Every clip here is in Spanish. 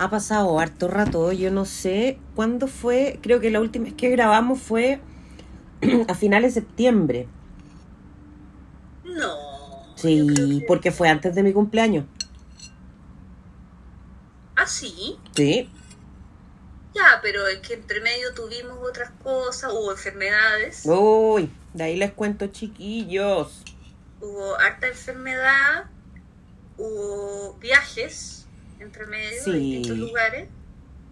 Ha pasado harto rato, yo no sé cuándo fue, creo que la última vez que grabamos fue a finales de septiembre. No. Sí, que- porque fue antes de mi cumpleaños. Ah, sí. Sí. Ya, pero es que entre medio tuvimos otras cosas, hubo enfermedades, Uy, de ahí les cuento, chiquillos. hubo harta enfermedad, hubo viajes entre medio Sí. a distintos lugares,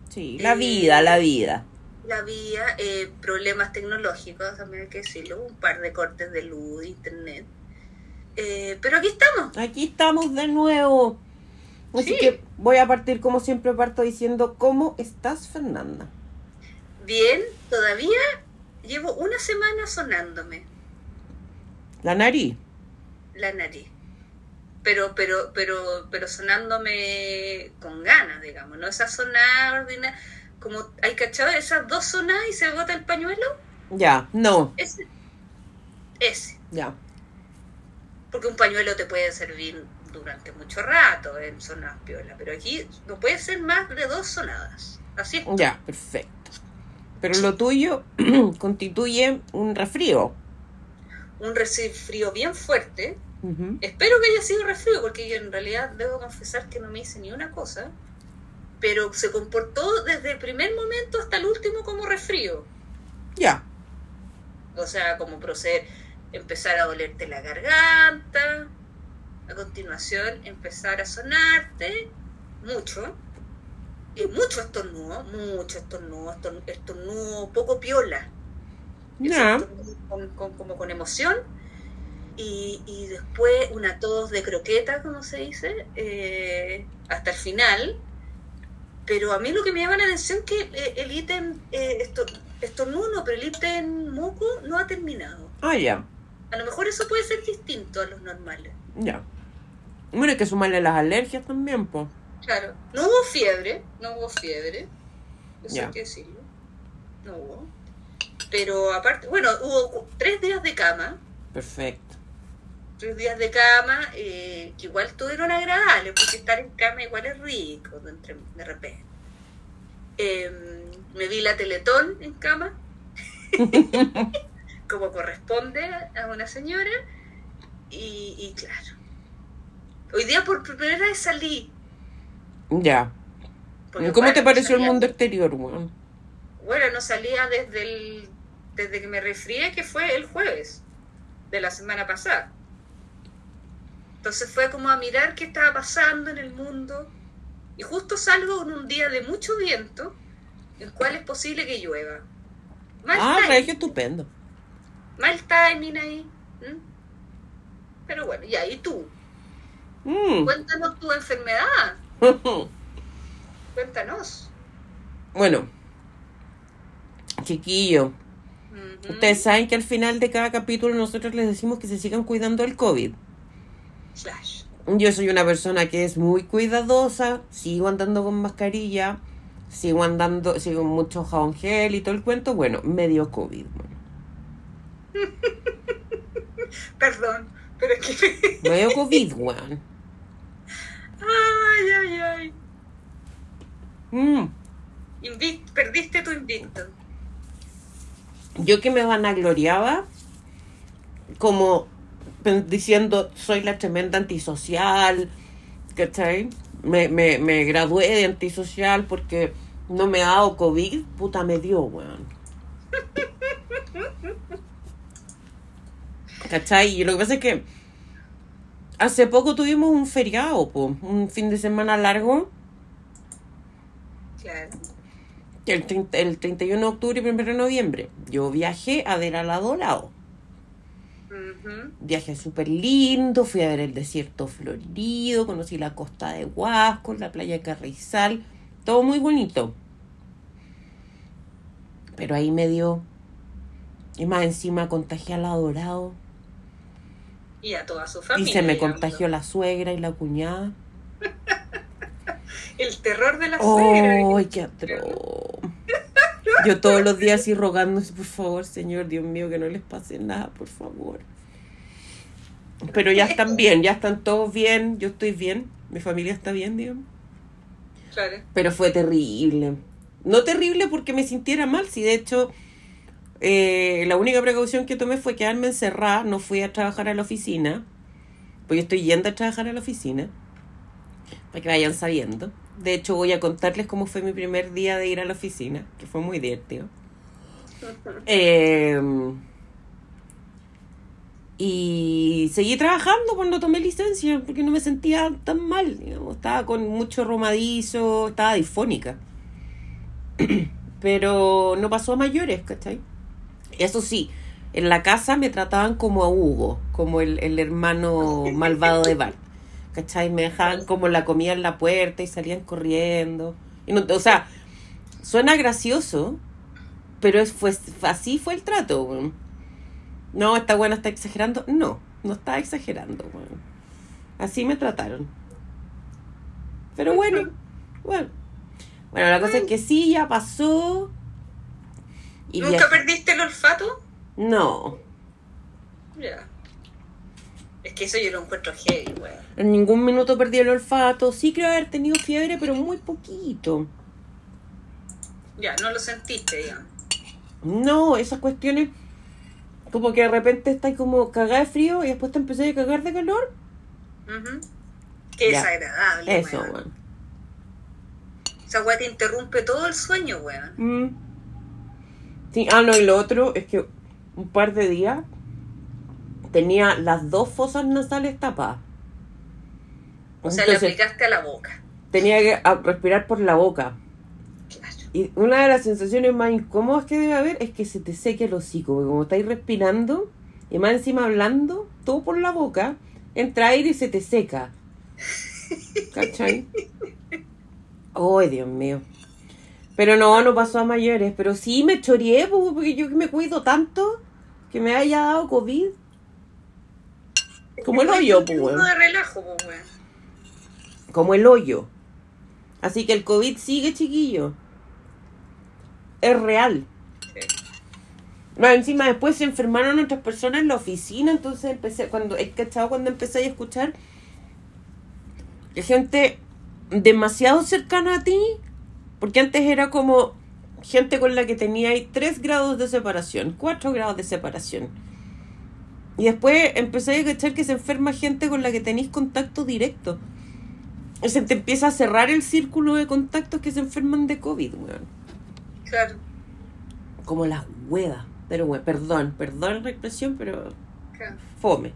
Sí, la Eh, vida, la vida. la vía, eh, problemas tecnológicos, también hay que decirlo, un par de cortes de luz, de internet. Eh, pero aquí estamos. Aquí estamos de nuevo. Así Sí. que voy a partir como siempre parto diciendo, ¿cómo estás, Fernanda? Bien, todavía llevo una semana sonándome La nariz. la nariz. Pero, pero, pero, pero sonándome con ganas, digamos, no esa sonada ordinaria, como hay cachado esas dos sonadas y se bota el pañuelo, Ya, no, ese, ese, ya. porque un pañuelo te puede servir durante mucho rato en sonadas piola, pero aquí no puede ser más de dos sonadas, así es. Ya, perfecto. Pero lo tuyo constituye un resfrío. Un resfrío bien fuerte, Espero que haya sido resfrío, porque yo en realidad debo confesar que no me hice ni una cosa, pero se comportó desde el primer momento hasta el último como resfrío. Ya, O sea, como proceder, empezar a dolerte la garganta, a continuación empezar a sonarte mucho, y mucho estornudo, mucho estornudo, estorn- estornudo poco piola, estornudo con- con- como con emoción. Y, y después una tos de croqueta, como se dice, eh, hasta el final. Pero a mí lo que me llama la atención es que eh, el ítem eh, esto, estornudo, pero el ítem moco no ha terminado. Ah, ya, A lo mejor eso puede ser distinto a los normales. ya. Bueno, hay que sumarle las alergias también, pues. Claro, no hubo fiebre, no hubo fiebre, eso Ya. hay que decirlo, no hubo. Pero aparte, bueno, hubo tres días de cama, Perfecto. Tres días de cama eh, que igual estuvieron agradables, porque estar en cama igual es rico de, repente. Eh, me vi la Teletón en cama, como corresponde a una señora, y, y claro. Hoy día por primera vez salí. Ya. porque, ¿Cómo te pareció el mundo exterior, weón? Bueno, no salía desde el desde que me resfrié, que fue el jueves de la semana pasada. Entonces fue como a mirar qué estaba pasando en el mundo. Y justo salgo en un día de mucho viento, el cual es posible que llueva. Mal, Ah, regio estupendo. mal timing ahí. Pero bueno, ya, ¿y tú? Mm. Cuéntanos tu enfermedad. Cuéntanos. Bueno, chiquillo, ustedes saben que al final de cada capítulo nosotros les decimos que se sigan cuidando del COVID. Slash. Yo soy una persona que es muy cuidadosa, sigo andando con mascarilla, sigo andando, sigo mucho jabón gel y todo el cuento. Bueno, medio COVID. bueno. Perdón, pero es que... Medio COVID, weón. Ay, ay, ay. Mm. Perdiste tu invicto. Yo que me vanagloriaba como diciendo soy la tremenda antisocial, ¿cachai? Me, me, me gradué de antisocial porque no me ha dado COVID, puta me dio, weón. ¿Cachai? Y lo que pasa es que hace poco tuvimos un feriado, po, un fin de semana largo, Claro. el, 30 el 31 de octubre y 1 de noviembre. Yo viajé a ver al Viaje súper lindo, fui a ver el desierto florido, conocí la costa de Huasco, la playa de Carrizal, todo muy bonito. Pero ahí me dio, y más encima contagié al adorado, Y a toda su y familia. se me contagió la suegra y la cuñada. El terror de la suegra. ¡Ay, qué atroz! Yo todos los días así rogándose, por favor, Señor, Dios mío, que no les pase nada, por favor. Pero ya están bien, ya están todos bien, yo estoy bien, mi familia está bien, digamos. Claro. Pero fue terrible. No terrible porque me sintiera mal, si de hecho eh, la única precaución que tomé fue quedarme encerrada, no fui a trabajar a la oficina, pues yo estoy yendo a trabajar a la oficina, para que vayan sabiendo. De hecho voy a contarles cómo fue mi primer día de ir a la oficina, que fue muy divertido. Eh, y seguí trabajando cuando tomé licencia, porque no me sentía tan mal, digamos. Estaba con mucho romadizo, estaba difónica. Pero no pasó a mayores, ¿cachai? Eso sí, en la casa me trataban como a Hugo, como el, el hermano malvado de Bart. ¿Cachai? Me dejaban como la comida en la puerta y salían corriendo. Y no, o sea, suena gracioso, pero es, fue, así fue el trato. No, esta buena está exagerando. No, no está exagerando. Así me trataron. Pero bueno, bueno. Bueno, la cosa es que sí, ya pasó. Y ¿Nunca viajé- perdiste el olfato? No, Ya. Es que eso yo lo encuentro heavy, weón. en ningún minuto perdí el olfato. Sí creo haber tenido fiebre, pero muy poquito. Ya, no lo sentiste, digamos. No, esas cuestiones, como que de repente estás como cagada de frío y después te empecé a cagar de calor. Ujú. Qué Ya. desagradable, Eso, weón. weón. Esa weá te interrumpe todo el sueño, weón. Mm. Sí, ah, no, y lo otro es que un par de días tenía las dos fosas nasales tapadas. O sea, le Entonces, aplicaste a la boca. tenía que respirar por la boca. Claro. Y una de las sensaciones más incómodas que debe haber es que se te seque el hocico, porque como estáis respirando y más encima hablando, todo por la boca, entra aire y se te seca. ¿Cachai? Ay, Dios mío. Pero no, no pasó a mayores. Pero sí me choreé, po, porque yo que me cuido tanto que me haya dado COVID. Como el hoyo, pues, weón. de relajo, pues, weón. Como el hoyo. Así que el COVID sigue, chiquillo. Es real. Sí. Más encima después se enfermaron otras personas en la oficina, entonces empecé, cuando, he cachado cuando empecé a escuchar que gente demasiado cercana a ti, porque antes era como gente con la que tenía ahí tres grados de separación, cuatro grados de separación. Y después empecé a cachar que se enferma gente con la que tenéis contacto directo. Y se te empieza a cerrar el círculo de contactos que se enferman de COVID, weón Claro, como las huevas. Pero bueno, perdón, perdón la expresión, pero claro. fome.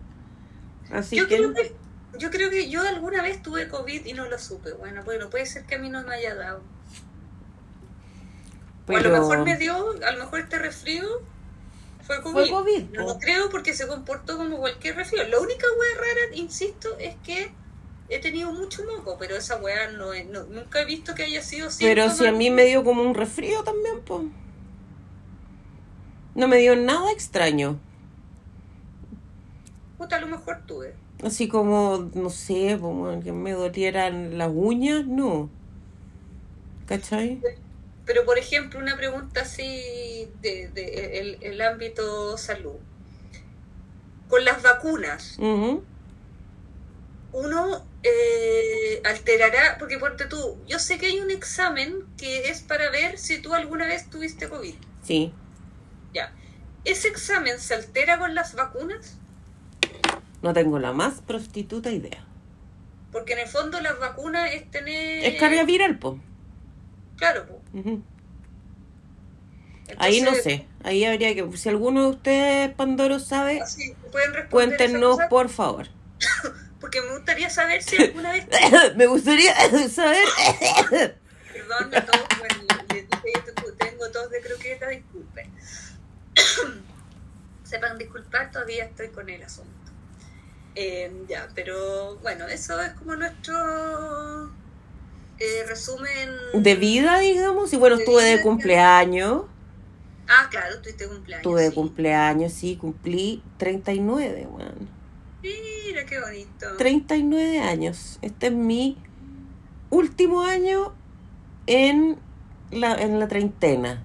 Así Yo que, creo que, yo creo que yo alguna vez tuve COVID y no lo supe. Bueno, bueno, puede ser que a mí no me haya dado. O a lo mejor me dio, a lo mejor este resfrío fue COVID. fue COVID. No lo creo porque se comportó como cualquier resfrío. La única wea rara, insisto, es que he tenido mucho moco, pero esa wea no, es- no- nunca he visto que haya sido Pero síntoma. si a mí me dio como un resfrío también, pues. No me dio nada extraño. Puta, a lo mejor tuve. Así como, no sé, como que me dolieran las uñas, no. ¿Cachai? Pero, por ejemplo, una pregunta así de, de el, el ámbito salud. Con las vacunas, uno eh, alterará, porque ponte tú, yo sé que hay un examen que es para ver si tú alguna vez tuviste COVID. Sí. Ya. ¿Ese examen se altera con las vacunas? No tengo la más prostituta idea. Porque en el fondo las vacunas es tener... Es carga viral, pues. Claro, po. Ahí no sé. Ahí habría que. Si alguno de ustedes, Pandoro, sabe, así, ¿pueden responder esa cuéntenos, por favor. Porque me gustaría saber si alguna vez Me gustaría saber. Perdón a todos, bueno, les dije yo tengo tos de croqueta, disculpen. Sepan disculpar, todavía estoy con el asunto. Eh, ya, pero bueno, eso es como nuestro eh, resumen. de vida, digamos. Y bueno, De estuve de cumpleaños. Ah, claro, tuviste cumpleaños. Estuve de sí. cumpleaños, sí, cumplí 39, weón. Mira qué bonito. 39 años. Este es mi último año en la, en la treintena.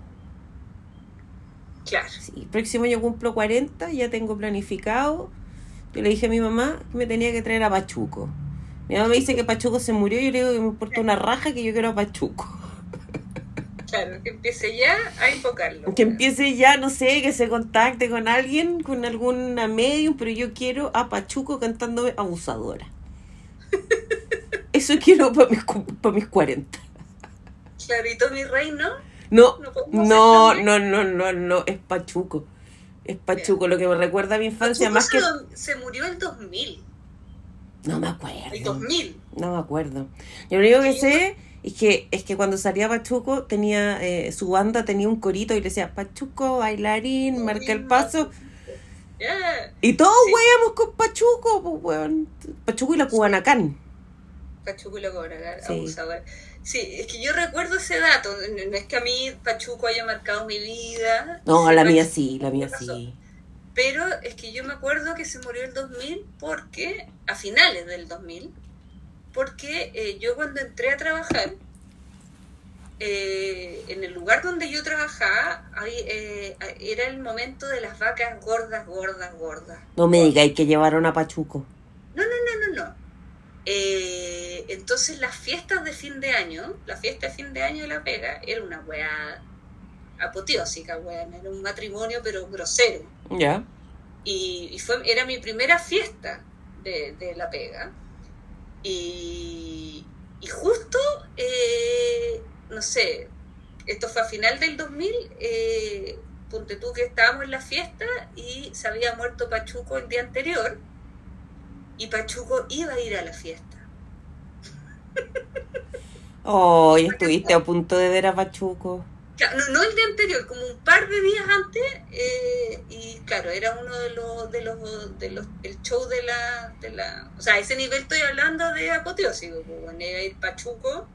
Claro. Sí, próximo año cumplo 40, ya tengo planificado. Yo le dije a mi mamá que me tenía que traer a Pachuco. Mi mamá me dice que Pachuco se murió y yo le digo que me importa una raja que yo quiero a Pachuco. Claro, que empiece ya a invocarlo. Que empiece ya, no sé, que se contacte con alguien, con alguna medium, pero yo quiero a Pachuco cantándome abusadora. Eso quiero para mis, pa' mis 40. Clarito, mi rey, ¿no? No, No no, no, no, es Pachuco. Es Pachuco, lo que me recuerda a mi infancia, Pachuco más se, que... se murió el 2000. No me El acuerdo. 2000. No me acuerdo. Yo lo único que sé es que, es que cuando salía Pachuco, tenía eh, su banda tenía un corito y le decía Pachuco, bailarín, marca el paso. Y todos Sí. hueamos con Pachuco, pues weón. Pachuco y la Cubanacán. Pachuco y la cobra, Sí. abusador. Sí, es que yo recuerdo ese dato. No es que a mí Pachuco haya marcado mi vida. No, la mía sí, la mía sí. Pero es que yo me acuerdo que se murió el 2000 porque, a finales del 2000, porque eh, yo cuando entré a trabajar, eh, en el lugar donde yo trabajaba, ahí, eh, era el momento de las vacas gordas, gordas, gordas. No me digáis que llevaron a Pachuco. No, no, no, no, no. Eh, entonces las fiestas de fin de año, la fiesta de fin de año de La Pega, era una weá apoteósica, weón. Era un matrimonio pero grosero. Ya. Y, y fue, era mi primera fiesta de, de La Pega. Y, y justo, eh, no sé, esto fue a final del 2000, eh, ponte tú que estábamos en la fiesta y se había muerto Pachuco el día anterior y Pachuco iba a ir a la fiesta. Oh, y estuviste a punto de ver a Pachuco. No, no el día anterior, como un par de días antes, eh, y claro, era uno de los, de los, de los, el show de la, de la, o sea, a ese nivel estoy hablando de apoteósico, iba a ir Pachuco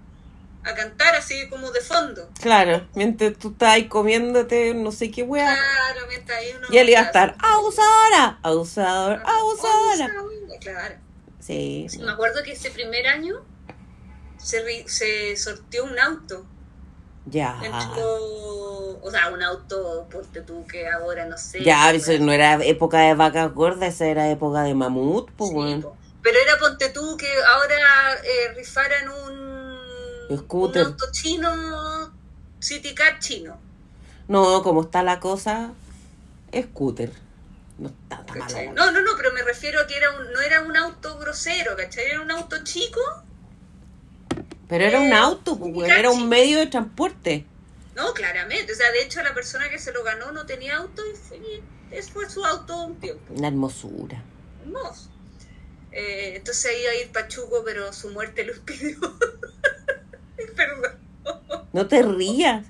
a cantar así como de fondo. Claro, mientras tú estás ahí comiéndote no sé qué weá. Claro, mientras ahí uno... Y él iba a estar abusadora, abusador, Ah, abusadora. Abusadora, Claro. Sí. Sí, me acuerdo que ese primer año se, se sorteó un auto. Ya. O sea, un auto, ponte tú que ahora no sé. Ya, pues, eso no era época de vacas gordas, esa era época de mamut, pues Sí. Pero era ponte tú que ahora eh, rifaran un, Scooter. un auto chino, City Car chino. No, como está la cosa, scooter. No está tan. No, no, no, pero me refiero a que era un, no era un auto grosero, ¿cachai? Era un auto chico, Pero era un auto, pues, era un medio de transporte. no, claramente. O sea, de hecho, la persona que se lo ganó no tenía auto y fue, su auto un tiempo. Una hermosura. Hermoso. Eh, entonces iba a ir Pachuco, pero su muerte lo impidió. Perdón. No te rías.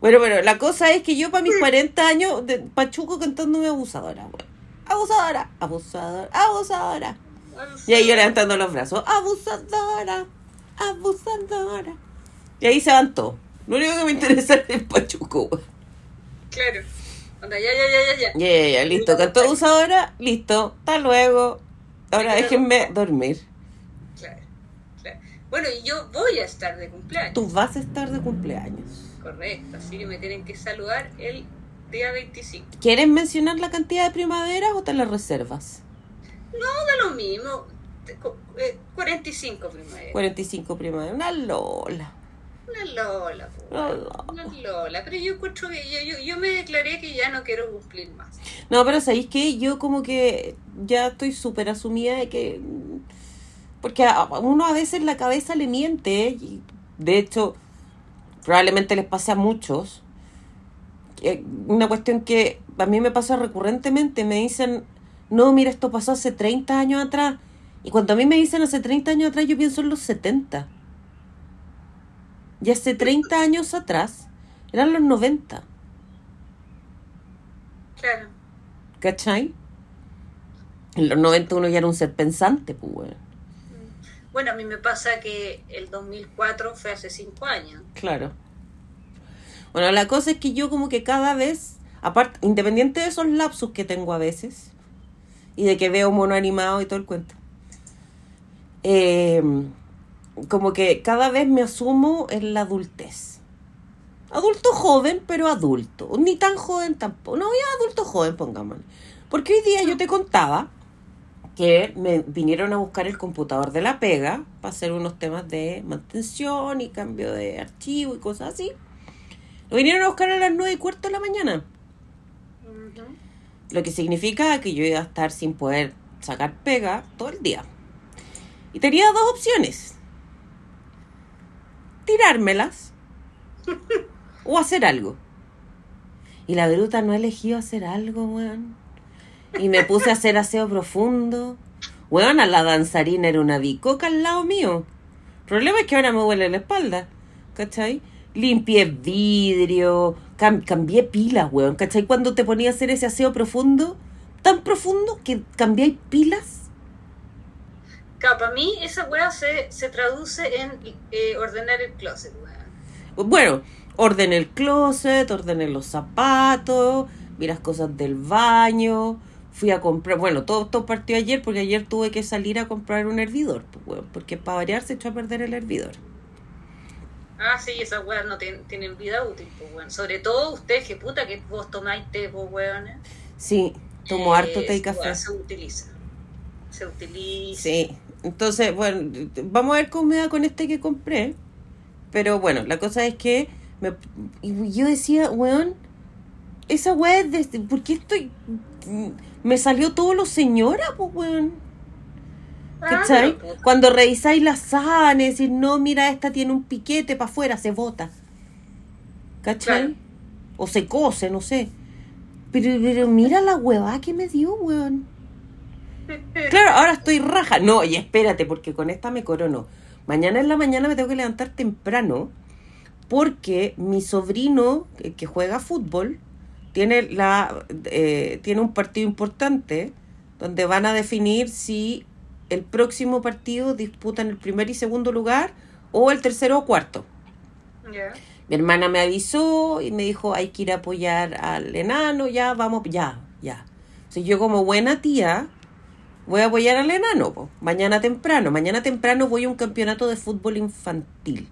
Bueno, pero la cosa es que yo para mis 40 años, de Pachuco cantándome abusadora, weón. Abusadora, abusadora, abusadora. Y ahí yo levantando los brazos, abusadora, abusadora. Y ahí se van todos. Lo único que me interesa es el Pachuco. Claro. Onda, ya, ya, ya, ya, ya. Ya, ya, listo. Cantó abusadora, listo. Hasta luego. Ahora déjenme dormir. Claro, claro. Bueno, y yo voy a estar de cumpleaños. Tú vas a estar de cumpleaños. Correcto, así que me tienen que saludar el día 25. ¿Quieres mencionar la cantidad de primaveras o te la reservas? No da lo mismo. Te- co- eh, 45 primavera. 45 primaveras. Una lola. Una Lola, Una Lola. una Lola. Pero yo encuentro que yo, yo, yo me declaré que ya no quiero cumplir más. No, pero ¿sabéis qué? Yo como que ya estoy súper asumida de que... Porque a uno a veces la cabeza le miente. ¿eh? Y de hecho, probablemente les pase a muchos. que- Una cuestión que a mí me pasa recurrentemente. Me dicen, no, mira, esto pasó hace 30 años atrás. Y cuando a mí me dicen hace 30 años atrás, yo pienso en los 70. Y hace 30 años atrás eran los 90. Claro. ¿Cachai? En los 90 uno ya era un ser pensante, pues, weón. Bueno, a mí me pasa que el 2004 fue hace 5 años. Claro. Bueno, la cosa es que yo como que cada vez, aparte, independiente de esos lapsus que tengo a veces, y de que veo mono animado y todo el cuento, eh, como que cada vez me asumo en la adultez. Adulto joven, pero adulto. Ni tan joven tampoco. No, ya adulto joven, pongámosle. Porque hoy día yo te contaba que me vinieron a buscar el computador de la pega para hacer unos temas de mantención y cambio de archivo y cosas así. Lo vinieron a buscar a las nueve y cuarto de la mañana. Lo que significa que yo iba a estar sin poder sacar pega todo el día. Y tenía dos opciones. Tirármelas o hacer algo. Y la bruta no eligió hacer algo, weón. Y me puse a hacer aseo profundo. Weón, a la danzarina era una bicoca al lado mío. El problema es que ahora me huele la espalda. ¿Cachai? Limpié vidrio, cam- cambié pilas, weón. ¿Cachai? Cuando te ponía a hacer ese aseo profundo, tan profundo que cambiáis pilas. Para mí esa weá se, se traduce en eh, ordenar el closet, weón. Bueno, ordené el closet, ordené los zapatos, vi las cosas del baño, fui a comprar, bueno, todo esto partió ayer porque ayer tuve que salir a comprar un hervidor, pues, porque para variar se echó a perder el hervidor. Ah, sí, esas weas no tien- tienen vida útil, pues, weón. Sobre todo ustedes, que puta que vos tomáis té, pues, weón. Sí, tomo Eh, harto té y café. weá Se utiliza. Se utiliza. Sí, entonces, bueno, vamos a ver cómo me da con este que compré. Pero bueno, la cosa es que me, yo decía, weón, esa weá es de... ¿Por qué estoy...? Me salió todo lo señora, pues, weón. Ah, ¿Cachai? puta, Cuando revisáis las sábanas, decís, no, mira, esta tiene un piquete para afuera, se bota. ¿Cachai? Claro. O se cose, no sé. Pero, pero mira la huevada que me dio, weón. Claro, ahora estoy raja. No, y espérate, porque con esta me corono. Mañana en la mañana me tengo que levantar temprano porque mi sobrino, que, que juega fútbol, tiene, la, eh, tiene un partido importante donde van a definir si el próximo partido disputan el primer y segundo lugar o el tercero o cuarto. Mi hermana me avisó y me dijo, hay que ir a apoyar al enano, ya, vamos, ya, ya. Si yo como buena tía, voy a apoyar al enano, po. mañana temprano. Mañana temprano voy a un campeonato de fútbol infantil.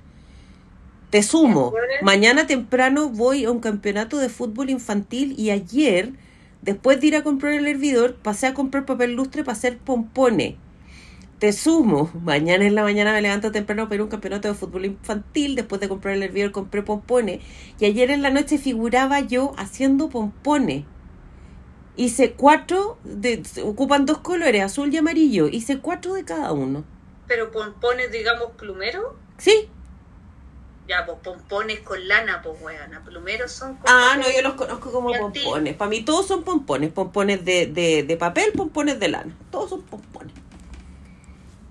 Te sumo, mañana temprano voy a un campeonato de fútbol infantil y ayer, después de ir a comprar el hervidor, pasé a comprar papel lustre para hacer pompones. Te sumo, mañana en la mañana me levanto temprano para ir a un campeonato de fútbol infantil, después de comprar el hervidor compré pompones y ayer en la noche figuraba yo haciendo pompones. Hice cuatro, de, ocupan dos colores, azul y amarillo, hice cuatro de cada uno. Pero pompones, digamos, plumero. ¿Sí? Ya, pues pompones con lana, pues, weón. Plumeros son. Ah, no, yo los conozco como pompones. Para mí todos son pompones, pompones de, de, de papel, pompones de lana. Todos son pompones.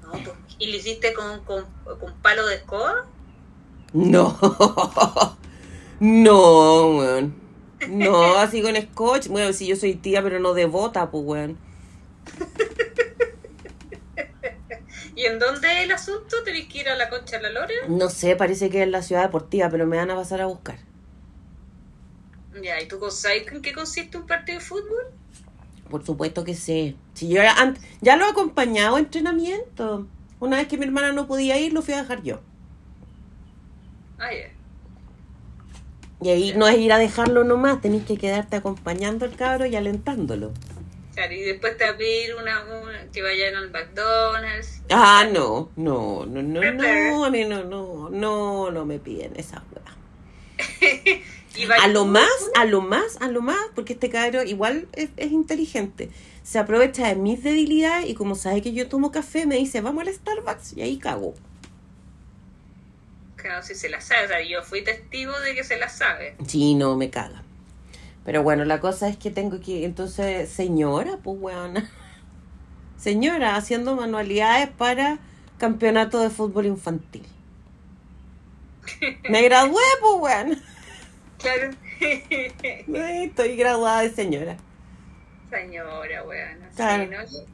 No, pues, ¿Y lo hiciste con, con, con palo de escoba? No, no, weón. No, así con scotch. Bueno, si yo soy tía, pero no de bota, pues, weón. ¿Y en dónde es el asunto? ¿Tenés que ir a la concha de la lora? No sé, parece que es la ciudad deportiva, pero me van a pasar a buscar. Ya, ¿y tú sabes en qué consiste un partido de fútbol? Por supuesto que sé. Si yo ya, ya lo he acompañado a entrenamiento. Una vez que mi hermana no podía ir, lo fui a dejar yo. Ah, ya. Y ahí no es ir a dejarlo nomás, tenés que quedarte acompañando al cabro y alentándolo. Claro, y después te va a pedir una, una- que vayan al McDonald's. Ah, no, no, no, no, no, a mí no, no, no, no me piden esa va- A lo más, a lo más, a lo más, porque este cabro igual es, es inteligente. Se aprovecha de mis debilidades y como sabe que yo tomo café, me dice, vamos al Starbucks y ahí cago. Claro, si se la sabe. O sea, yo fui testigo de que se la sabe. Sí, no, me caga. Pero bueno, la cosa es que tengo que, entonces, señora, pues weona. Señora, haciendo manualidades para campeonato de fútbol infantil. Me gradué, pues weona. Claro. Estoy graduada de señora. Señora, weón. sí, Claro. ¿no? Yo-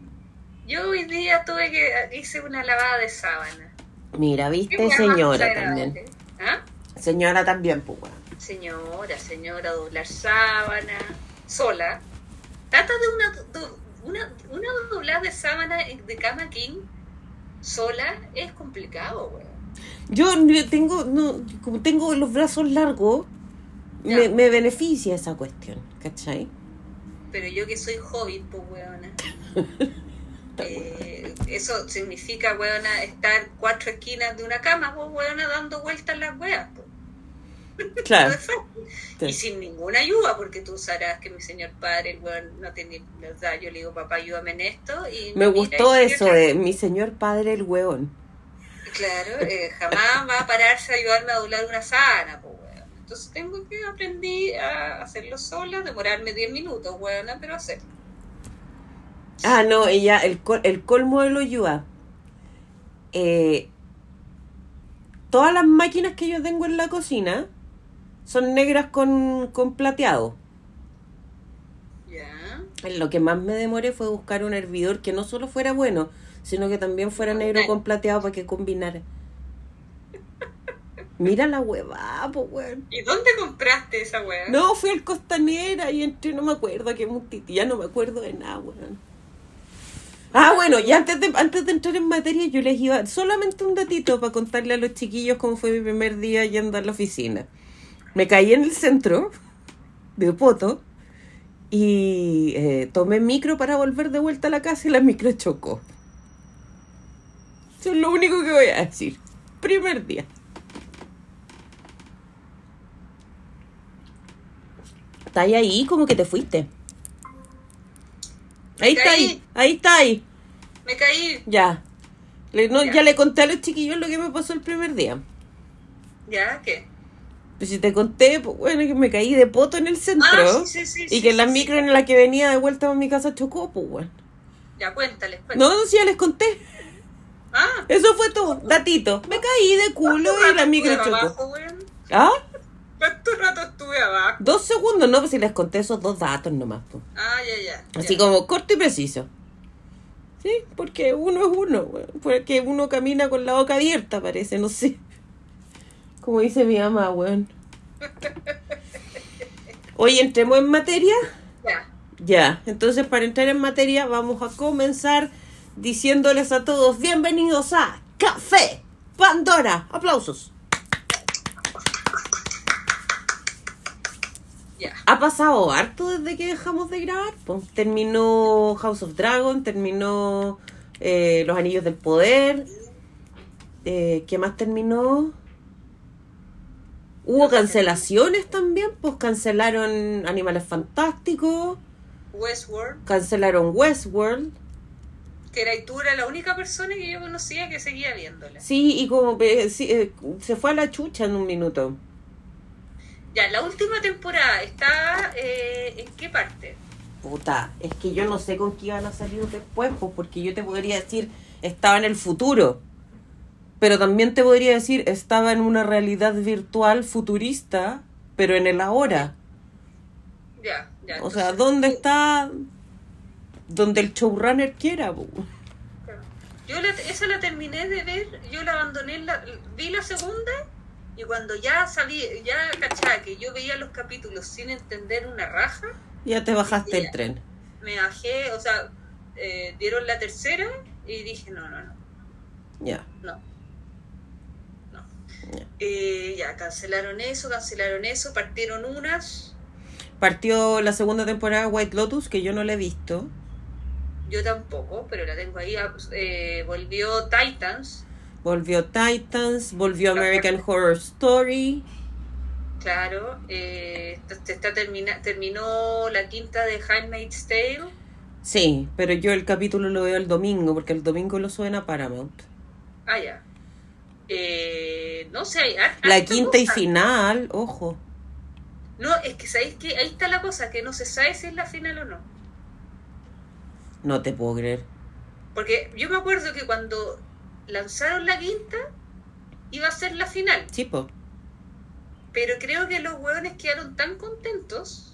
Yo hoy día tuve que hice una lavada de sábana. Mira, ¿Qué viste, señora también. ¿Ah? Señora también, pues. Señora, señora, doblar sábana, sola. Trata de una, do- una, una doblada de sábana de cama king sola es complicado, weón. Yo tengo, no, como tengo los brazos largos, me, me beneficia esa cuestión, ¿cachai? Pero yo que soy hobbit, pues weona. Eh, eso significa, weona, estar cuatro esquinas de una cama, pues, weona, dando vueltas las weas. pues. Claro. Sí. Y sin ninguna ayuda, porque tú sabrás que mi señor padre, el weón, no tenía, sea, yo le digo, papá, ayúdame en esto. Y Me gustó y- eso de mi señor padre el hueón. Claro, eh, jamás va a pararse a ayudarme a doblar una sábana, pues, weón. Entonces tengo que aprender a hacerlo sola, demorarme 10 minutos, weona, pero hacerlo. Ah, no, ella, el, col- el colmo de lo ayuda. Eh, todas las máquinas que yo tengo en la cocina son negras con, con plateado. Ya. Lo que más me demoré fue buscar un hervidor que no solo fuera bueno, sino que también fuera negro con plateado para que combinara. Mira la huevada, pues, weón. ¿Y dónde compraste esa weá? No, fui al Costanera y entré, no me acuerdo a qué multiti, ya no me acuerdo de nada, weón. Ah, bueno, y antes de, antes de entrar en materia, yo les iba solamente un datito para contarle a los chiquillos cómo fue mi primer día yendo a la oficina. Me caí en el centro de Poto y eh, tomé micro para volver de vuelta a la casa y la micro chocó. Eso es lo único que voy a decir. Primer día. ¿Estás ahí? Como que te fuiste. Ahí está ahí, ahí está ahí. Me caí. Ya. Le- no, Ya. ya le conté a los chiquillos lo que me pasó el primer día. ¿Ya? ¿Qué? Pues si te conté, pues bueno, que me caí de poto en el centro. Ah, sí, sí, sí, y que la micro en la que venía de vuelta a mi casa chocó, pues bueno. Ya, cuéntales, No, cuéntales. no, sí, ya les conté. Ah, Eso fue todo, datito. Me caí de culo ¿cuánto y la micro chocó. abajo? ¿Ah? ¿Cuánto rato estuve abajo? Dos segundos, no, pues si les conté esos dos datos nomás, pues. Ah, ya, ya. Así como corto y preciso. Sí, porque uno es uno, porque uno camina con la boca abierta, parece, no sé. Como dice mi mamá, weón. Oye, entremos en materia. Ya. Ya, entonces para entrar en materia vamos a comenzar diciéndoles a todos bienvenidos a Café Pandora. Aplausos. Ha pasado harto desde que dejamos de grabar. po. Terminó House of Dragon, terminó eh, Los Anillos del Poder. Eh, ¿Qué más terminó? Hubo cancelaciones también, pues cancelaron Animales Fantásticos, Westworld, cancelaron Westworld. que era y tú eras la única persona que yo conocía que seguía viéndola. Sí, y como sí, eh, se fue a la chucha en un minuto. Ya, la última temporada está eh, en qué parte? Puta, es que yo no sé con qué iban a salir después, pues porque yo te podría decir, estaba en el futuro. Pero también te podría decir, estaba en una realidad virtual futurista, pero en el ahora. Ya, ya. O sea, ¿dónde tú- está? Donde el showrunner quiera. Claro. Yo la- esa la terminé de ver, yo la abandoné, la, vi la segunda y cuando ya salí, ya cachaba que yo veía los capítulos sin entender una raja, Ya te bajaste el tren. me bajé, o sea, eh, dieron la tercera y dije, no, no, no, Ya. no. no. Ya. Eh, ya, cancelaron eso, cancelaron eso, partieron unas, Partió la segunda temporada de White Lotus, que yo no la he visto. yo tampoco, pero la tengo ahí, ah, eh, volvió Titans, Volvió Titans, volvió American Horror Story. claro, eh, está, está termina, terminó la quinta de Handmaid's Tale, Sí, pero yo el capítulo lo veo el domingo, porque el domingo lo suben a Paramount. Ah, ya. Eh, no sé, La quinta y final, ojo. No, es que sabéis que ahí está la cosa, que no se sabe si es la final o no. No te puedo creer. Porque yo me acuerdo que cuando lanzaron la quinta, iba a ser la final. Chipo. Pero creo que los hueones quedaron tan contentos,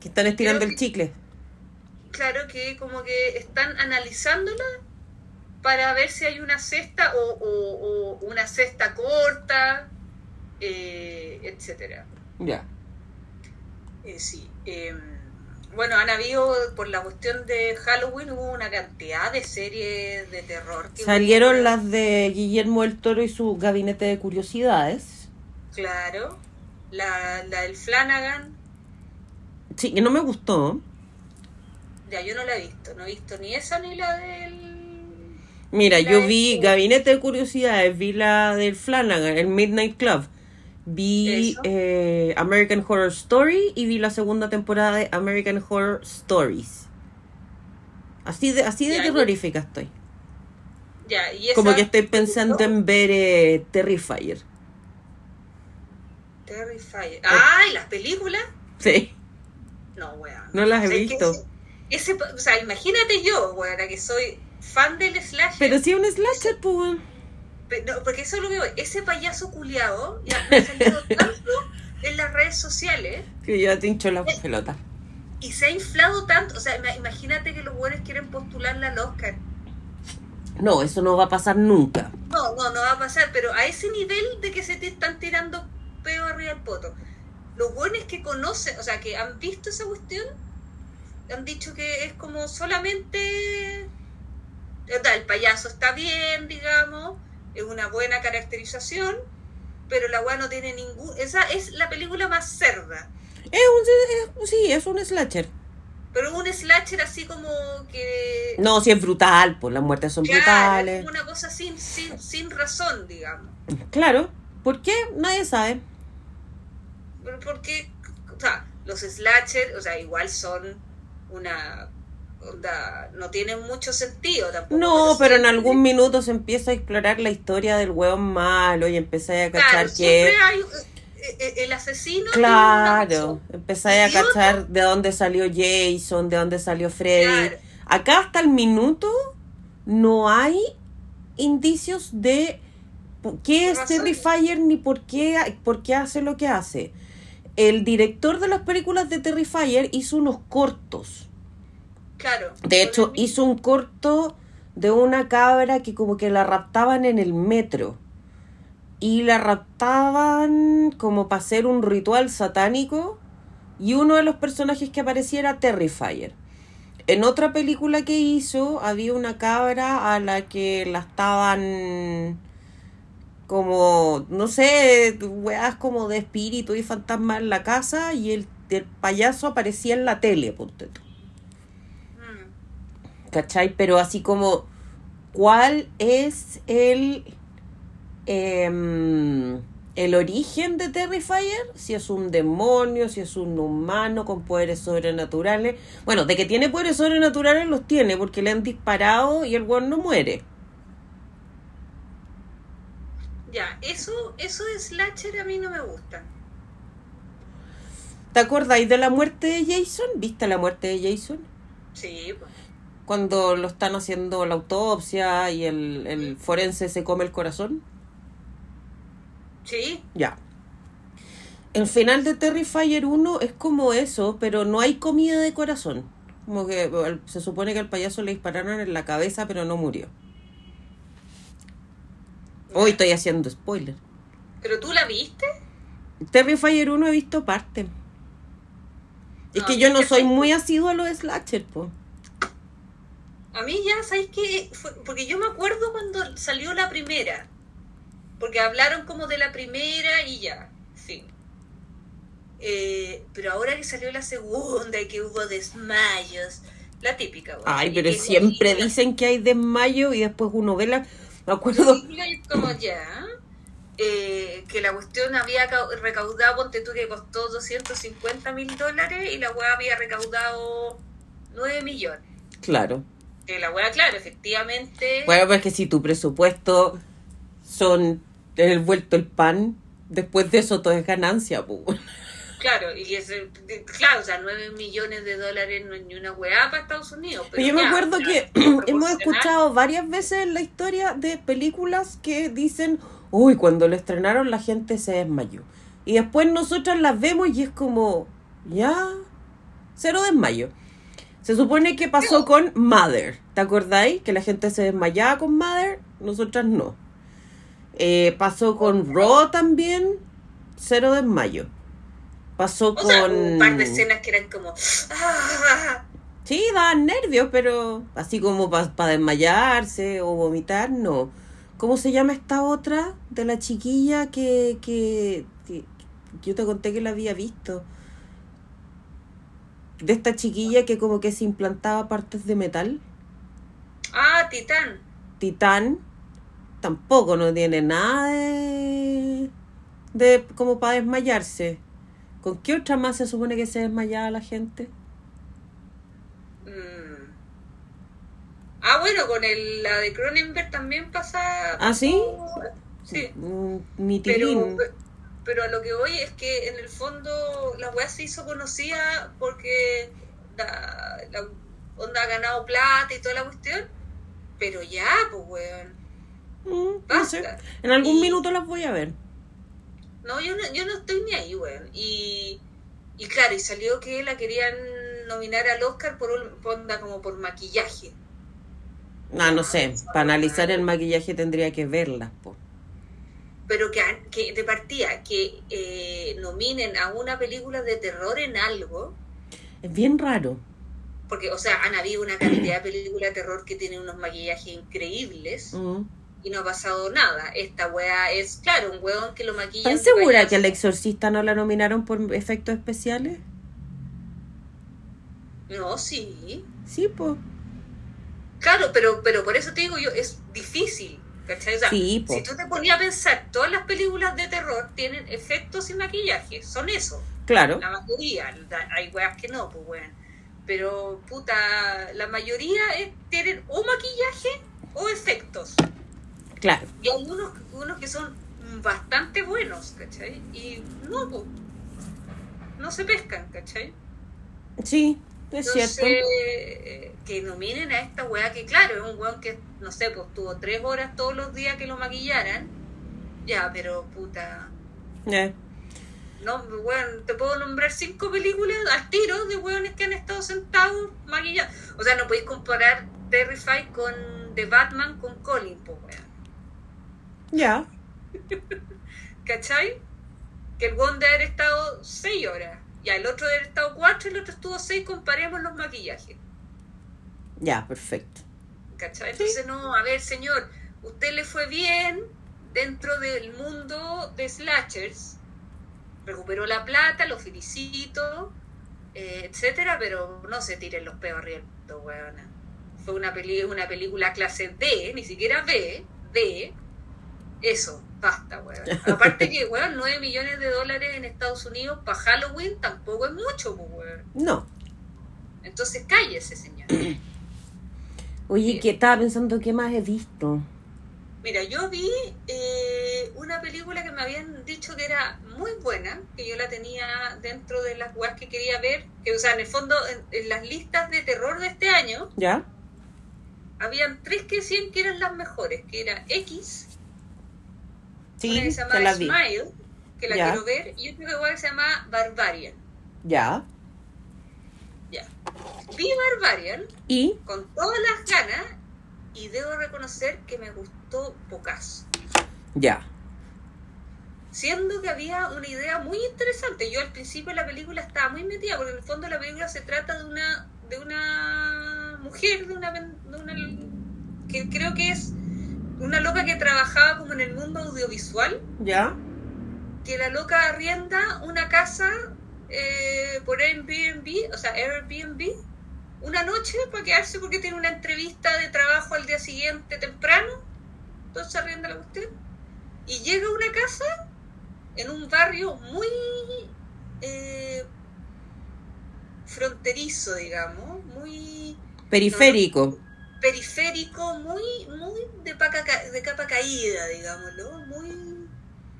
Que están estirando el chicle. claro que como que están analizándola para ver si hay una cesta o, o- o una cesta corta, eh, etcétera. Ya. Eh, sí. eh, bueno, han habido, por la cuestión de Halloween, hubo una cantidad de series de terror. que Salieron las de Guillermo del Toro y su gabinete de curiosidades. Claro. La, la del Flanagan. Sí, que no me gustó. Ya, yo no la he visto. No he visto ni esa ni la del. Mira, La yo vi Gabinete de Curiosidades, vi la del Flanagan, el Midnight Club. Vi eh, American Horror Story y vi la segunda temporada de American Horror Stories. Así de, así de Ya, terrorífica estoy. Ya, y. Como que estoy pensando en ver eh, Terrifier. Terrifier. ¡Ay, las películas! Sí. No, weón. No las he O sea, visto. Ese, ese- o sea, imagínate yo, weón, que soy fan del slasher. Pero sí es un slasher, pues. weón. Pe- no, porque eso es lo que voy. Ese payaso culiado ya me ha salido tanto en las redes sociales Que ya te hincho la pelota. y se ha inflado tanto. O sea, ima- imagínate que los buenos quieren postularla al Oscar. No, eso no va a pasar nunca. No, no, no va a pasar, pero a ese nivel de que se te están tirando peo arriba del poto. Los buenos que conocen, o sea, que han visto esa cuestión, han dicho que es como solamente. El payaso está bien, digamos, es una buena caracterización, pero la weá no tiene ningún. Esa es la película más cerda. Es un, es- sí, es un slasher. Pero un slasher así como que. No, sí es brutal, pues las muertes son Claro, es brutales. como una cosa sin, sin, sin razón, digamos. Claro. ¿Por qué? Nadie sabe. Pero porque, o sea, los slasher, o sea, igual son una no tienen mucho sentido tampoco. No, pero en algún minuto se empieza a explorar la historia del hueón malo y empezáis a cachar Claro, que... hay eh, eh, el asesino. tiene Claro, empezáis a cachar de dónde salió Jason, de dónde salió Freddy. Claro. Acá hasta el minuto no hay indicios de qué es. Terrifier ni por qué, por qué hace lo que hace. El director de las películas de Terrifier hizo unos cortos. Claro. De hecho, hizo un corto de una cabra que como que la raptaban en el metro. Y la raptaban como para hacer un ritual satánico. Y uno de los personajes que aparecía era Terrifier. En otra película que hizo había una cabra a la que la estaban como, no sé, weas como de espíritu y fantasma en la casa y el, el payaso aparecía en la tele, ponte tú. ¿Cachai? Pero así como, ¿cuál es el, em, el origen de Terrifier? Si es un demonio, si es un humano con poderes sobrenaturales. Bueno, de que tiene poderes sobrenaturales los tiene porque le han disparado y el weón no muere. Ya, eso, eso de slasher a mí no me gusta. ¿Te acordáis de la muerte de Jason? ¿Viste la muerte de Jason? Sí, pues. Cuando lo están haciendo la autopsia y el, el forense se come el corazón. Sí, Ya. El final de Terrifier 1 es como eso, pero no hay comida de corazón. Como que se supone que al payaso le dispararon en la cabeza, pero no murió. Hoy estoy haciendo spoiler. pero tú la viste. Terrifier 1 he visto parte. Es que yo no soy muy asiduo a los slasher, po. A mí ya, ¿sabes qué? Fue- porque yo me acuerdo cuando salió la primera. Porque hablaron como de la primera y ya, fin. Eh, pero ahora que salió la segunda y que hubo desmayos, la típica. güey. Ay, pero siempre dicen que hay desmayo y después uno ve la... Me acuerdo... Como ya. eh, que la cuestión había cau- recaudado, ponte tú que costó 250 mil dólares y la weá había recaudado 9 millones. Claro. Que la weá, claro, efectivamente. Bueno, pues que si tu presupuesto son el vuelto el pan, después de eso todo es ganancia, pues. Claro, y es, claro, o sea, 9 millones de dólares no es ni una weá para Estados Unidos. Pero Pero yo me ya, acuerdo que hemos escuchado varias veces en la historia de películas que dicen, uy, cuando lo estrenaron la gente se desmayó. Y después nosotras las vemos y es como, ya, cero desmayo. Se supone que pasó con Mother, ¿te acordáis? Que la gente se desmayaba con Mother, nosotras no. Eh, pasó con Raw también, cero desmayo. Pasó O con... sea, un par de escenas que eran como. "Ah". Sí, daban nervios, pero así como para desmayarse o vomitar, no. ¿Cómo se llama esta otra de la chiquilla que- que yo te conté que la había visto? De esta chiquilla que como que se implantaba partes de metal. Ah, Titán. Titán tampoco no tiene nada de, de como para desmayarse. ¿Con qué otra más se supone que se desmayaba la gente? Mm. Ah, bueno, con el, la de Cronenberg también pasa. ¿Ah, sí? Sí. Mm, Ni Pero, tilín. Pero a lo que voy es que en el fondo la weá se hizo conocida porque la, la onda ha ganado plata y toda la cuestión. Pero ya, pues weón. Mm, no sé. En algún Y- minuto las voy a ver. No, yo no, yo no estoy ni ahí, weón. Y, y claro, y salió que la querían nominar al Oscar por, un- por onda como por maquillaje. Ah, no sé. Para analizar el maquillaje tendría que verlas, po. Pero que, que de partida, que eh, nominen a una película de terror en algo, Es bien raro. porque, o sea, han habido una cantidad de películas de terror que tienen unos maquillajes increíbles Mm. y no ha pasado nada. Esta wea es, claro, un weón que lo maquilla. ¿Estás segura que al exorcista no la nominaron por efectos especiales? No, sí. Sí, pues. Claro, pero, pero por eso te digo yo, es difícil. ¿Cachai? O sea, Sí, po. si tú te ponías a pensar, todas las películas de terror tienen efectos y maquillaje, son eso. Claro. La mayoría, la- hay weas que no, pues weón. Pero, puta, la mayoría es- tienen o maquillaje o efectos. Claro. Y hay unos, unos que son bastante buenos, ¿cachai? Y no, pues, no se pescan, ¿cachai? Sí, es Entonces, cierto. eh, que nominen a esta weá que, claro, es un weón que, no sé, pues tuvo tres horas todos los días que lo maquillaran. Ya, pero puta. Eh, No, weón, te puedo nombrar cinco películas al tiro de weones que han estado sentados maquillados. O sea, no podéis comparar Terrify con The Batman con Colin, pues weón. Ya. ¿Cachai? Que el weón de haber estado seis horas. Ya, el otro haber estado cuatro y el otro estuvo seis, comparemos los maquillajes. Ya, perfecto. ¿Cachai? Entonces, no, a ver, señor, usted le fue bien dentro del mundo de slashers, recuperó la plata, lo felicito, eh, etcétera, pero no se tiren los peos riendo, weona. Fue una, peli una película clase D, ni siquiera B, D. Eso, basta, weón. Aparte que, weón, 9 millones de dólares en Estados Unidos para Halloween tampoco es mucho, weón. No. Entonces cállese, señor. Oye, Sí. que estaba pensando qué más he visto. Mira, yo vi eh, una película que me habían dicho que era muy buena, que yo la tenía dentro de las weas que quería ver, que o sea, en el fondo, en, en las listas de terror de este año, ¿Ya? habían tres que decían que eran las mejores, que era X, Sí, una que se llama la vi. Smile, que la quiero ver, y otra igual que se llama Barbarian. Ya. Ya. Vi Barbarian Y, con todas las ganas y debo reconocer que me gustó pocas. ya. siendo que había una idea muy interesante. Yo al principio de la película estaba muy metida, porque en el fondo la película se trata de una de una mujer, de una, pen- de una que creo que es una loca que trabajaba como en el mundo audiovisual, ¿Ya? que la loca arrienda una casa eh, por Airbnb, o sea, Airbnb, una noche para quedarse porque tiene una entrevista de trabajo al día siguiente temprano, entonces arrienda la cuestión, y llega a una casa en un barrio muy eh, fronterizo, digamos, muy Periférico. Periférico, muy, muy de, paca ca- de capa caída, digámoslo, muy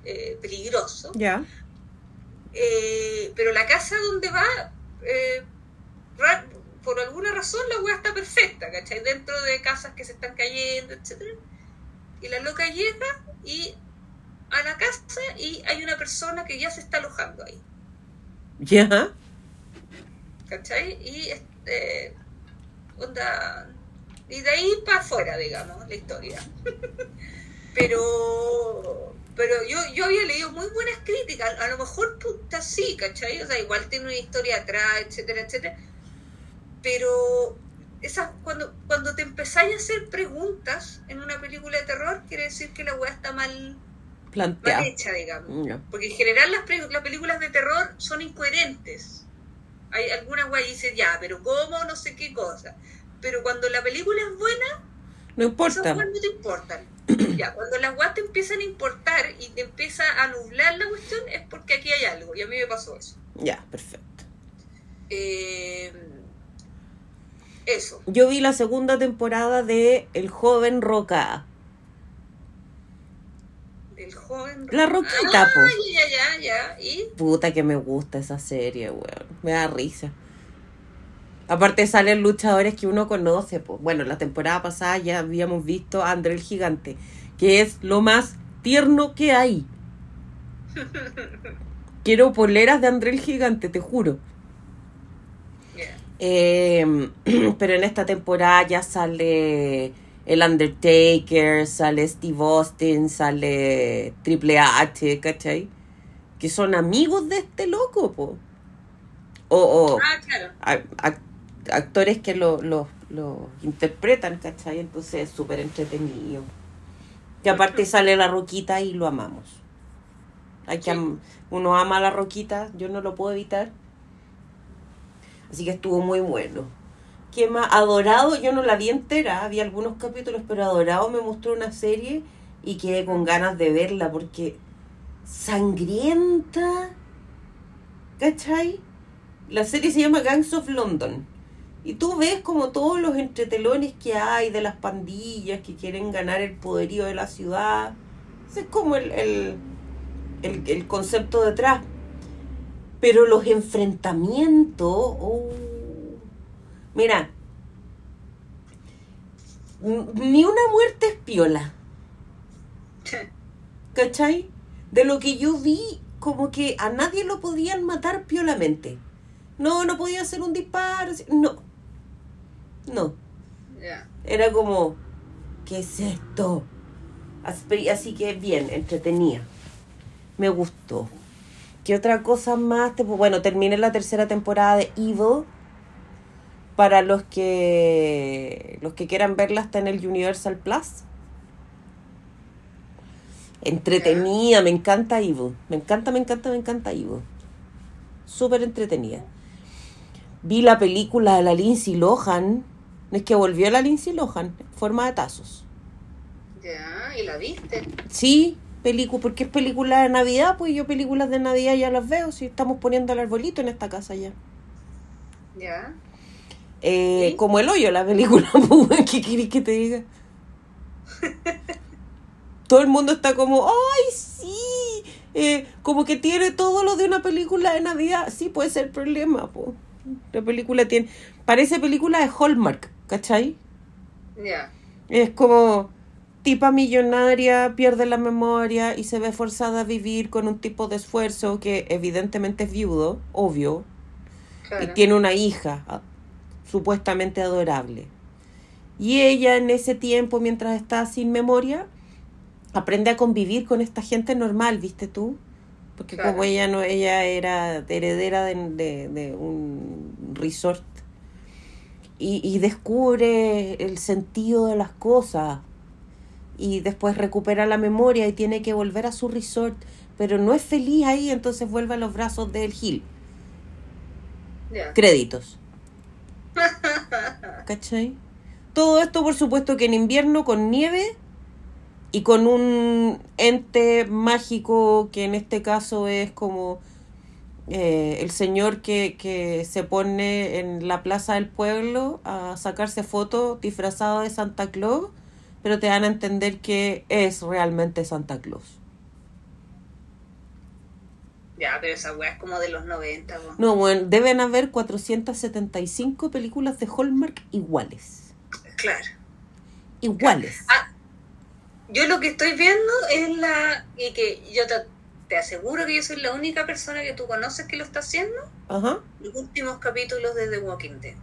eh, peligroso. Ya. Eh, pero la casa donde va, eh, por alguna razón la weá está perfecta, ¿cachai? Dentro de casas que se están cayendo, etcétera Y la loca llega y a la casa y hay una persona que ya se está alojando ahí, Ya. ¿cachai? Y este, onda, y de ahí para afuera, digamos, la historia. pero pero yo, yo había leído muy buenas críticas, a lo mejor puta sí, ¿cachai? O sea, igual tiene una historia atrás, etcétera, etcétera. Pero esas, cuando, cuando te empezáis a hacer preguntas en una película de terror, quiere decir que la weá está mal, mal Planteado. hecha, digamos. Ya. Porque en general las, pre- las películas de terror son incoherentes. Hay algunas y dices, ya, pero ¿cómo? No sé qué cosa. Pero cuando la película es buena, No importa. esas no te importan. ya, cuando las guas te empiezan a importar y te empieza a nublar la cuestión, es porque aquí hay algo. Y a mí me pasó eso. Ya, perfecto. Eh, eso. Yo vi la segunda temporada de El joven Roca. El joven. La Roquita, ah, po. Ya, ya, ya. ¿Y? Puta que me gusta esa serie, weón. Me da risa. Aparte salen luchadores que uno conoce, pues. Bueno, la temporada pasada ya habíamos visto a André el Gigante, que es lo más tierno que hay. Quiero poleras de André el Gigante, te juro. Eh, pero en esta temporada ya sale el Undertaker, sale Steve Austin, sale Triple H, ¿cachai? Que son amigos de este loco, po. O, o Ah, claro. a- actores que lo, lo, lo interpretan, ¿cachai? Entonces es súper entretenido. Que aparte sale la roquita y lo amamos. Hay que am- uno ama a la roquita, yo no lo puedo evitar. Así que estuvo muy bueno. ¿Qué más? Adorado, yo no la vi entera, había algunos capítulos, pero Adorado me mostró una serie y quedé con ganas de verla porque sangrienta. ¿Cachai? La serie se llama Gangs of London. Y tú ves como todos los entretelones que hay de las pandillas que quieren ganar el poderío de la ciudad. Ese es como el, el, el, el concepto detrás. Pero los enfrentamientos... oh. Mira, ni una muerte es piola. ¿Cachai? De lo que yo vi, como que a nadie lo podían matar piolamente. No, no podía hacer un disparo. No. No. Era como, ¿qué es esto? Así así que bien, entretenía. Me gustó. ¿Qué otra cosa más? Bueno, terminé la tercera temporada de Evil. Para los que los que quieran verla está en el Universal Plus. Entretenida, me encanta Evil. Me encanta, me encanta, me encanta Evil. Súper entretenida. Vi la película de la Lindsay Lohan. No es que volvió la Lindsay Lohan, en forma de tazos. Ya, ¿y la viste? Sí, película, porque es película de Navidad, pues yo películas de Navidad ya las veo, si estamos poniendo el arbolito en esta casa ya. Ya. Eh, ¿Sí? Como el hoyo la película, pues, ¿qué quieres que te diga? Todo el mundo está como, ¡ay, sí! Eh, como que tiene todo lo de una película de Navidad. Sí, puede ser problema, pues. La película tiene... Parece película de Hallmark, ¿cachai? Ya. Es como tipa millonaria, pierde la memoria y se ve forzada a vivir con un tipo de esfuerzo que evidentemente es viudo, obvio, Claro. y tiene una hija supuestamente adorable. Y ella en ese tiempo, mientras está sin memoria, aprende a convivir con esta gente normal, ¿viste tú? Porque Claro. como ella no, ella era heredera de, de- de un resort y, y descubre el sentido de las cosas y después recupera la memoria y tiene que volver a su resort, pero no es feliz ahí, entonces vuelve a los brazos del Gil. Créditos. ¿Cachai? Todo esto, por supuesto, que en invierno con nieve y con un ente mágico que en este caso es como eh, el señor que, que se pone en la plaza del pueblo a sacarse fotos disfrazado de Santa Claus, pero te dan a entender que es realmente Santa Claus. Ya, pero esa weá es como de los 90, po. No, bueno, deben haber 475 películas de Hallmark iguales. Claro. Iguales. Ah, yo lo que estoy viendo es la. Y que yo te, aseguro que yo soy la única persona que tú conoces que lo está haciendo. Ajá. Los últimos capítulos de The Walking Dead.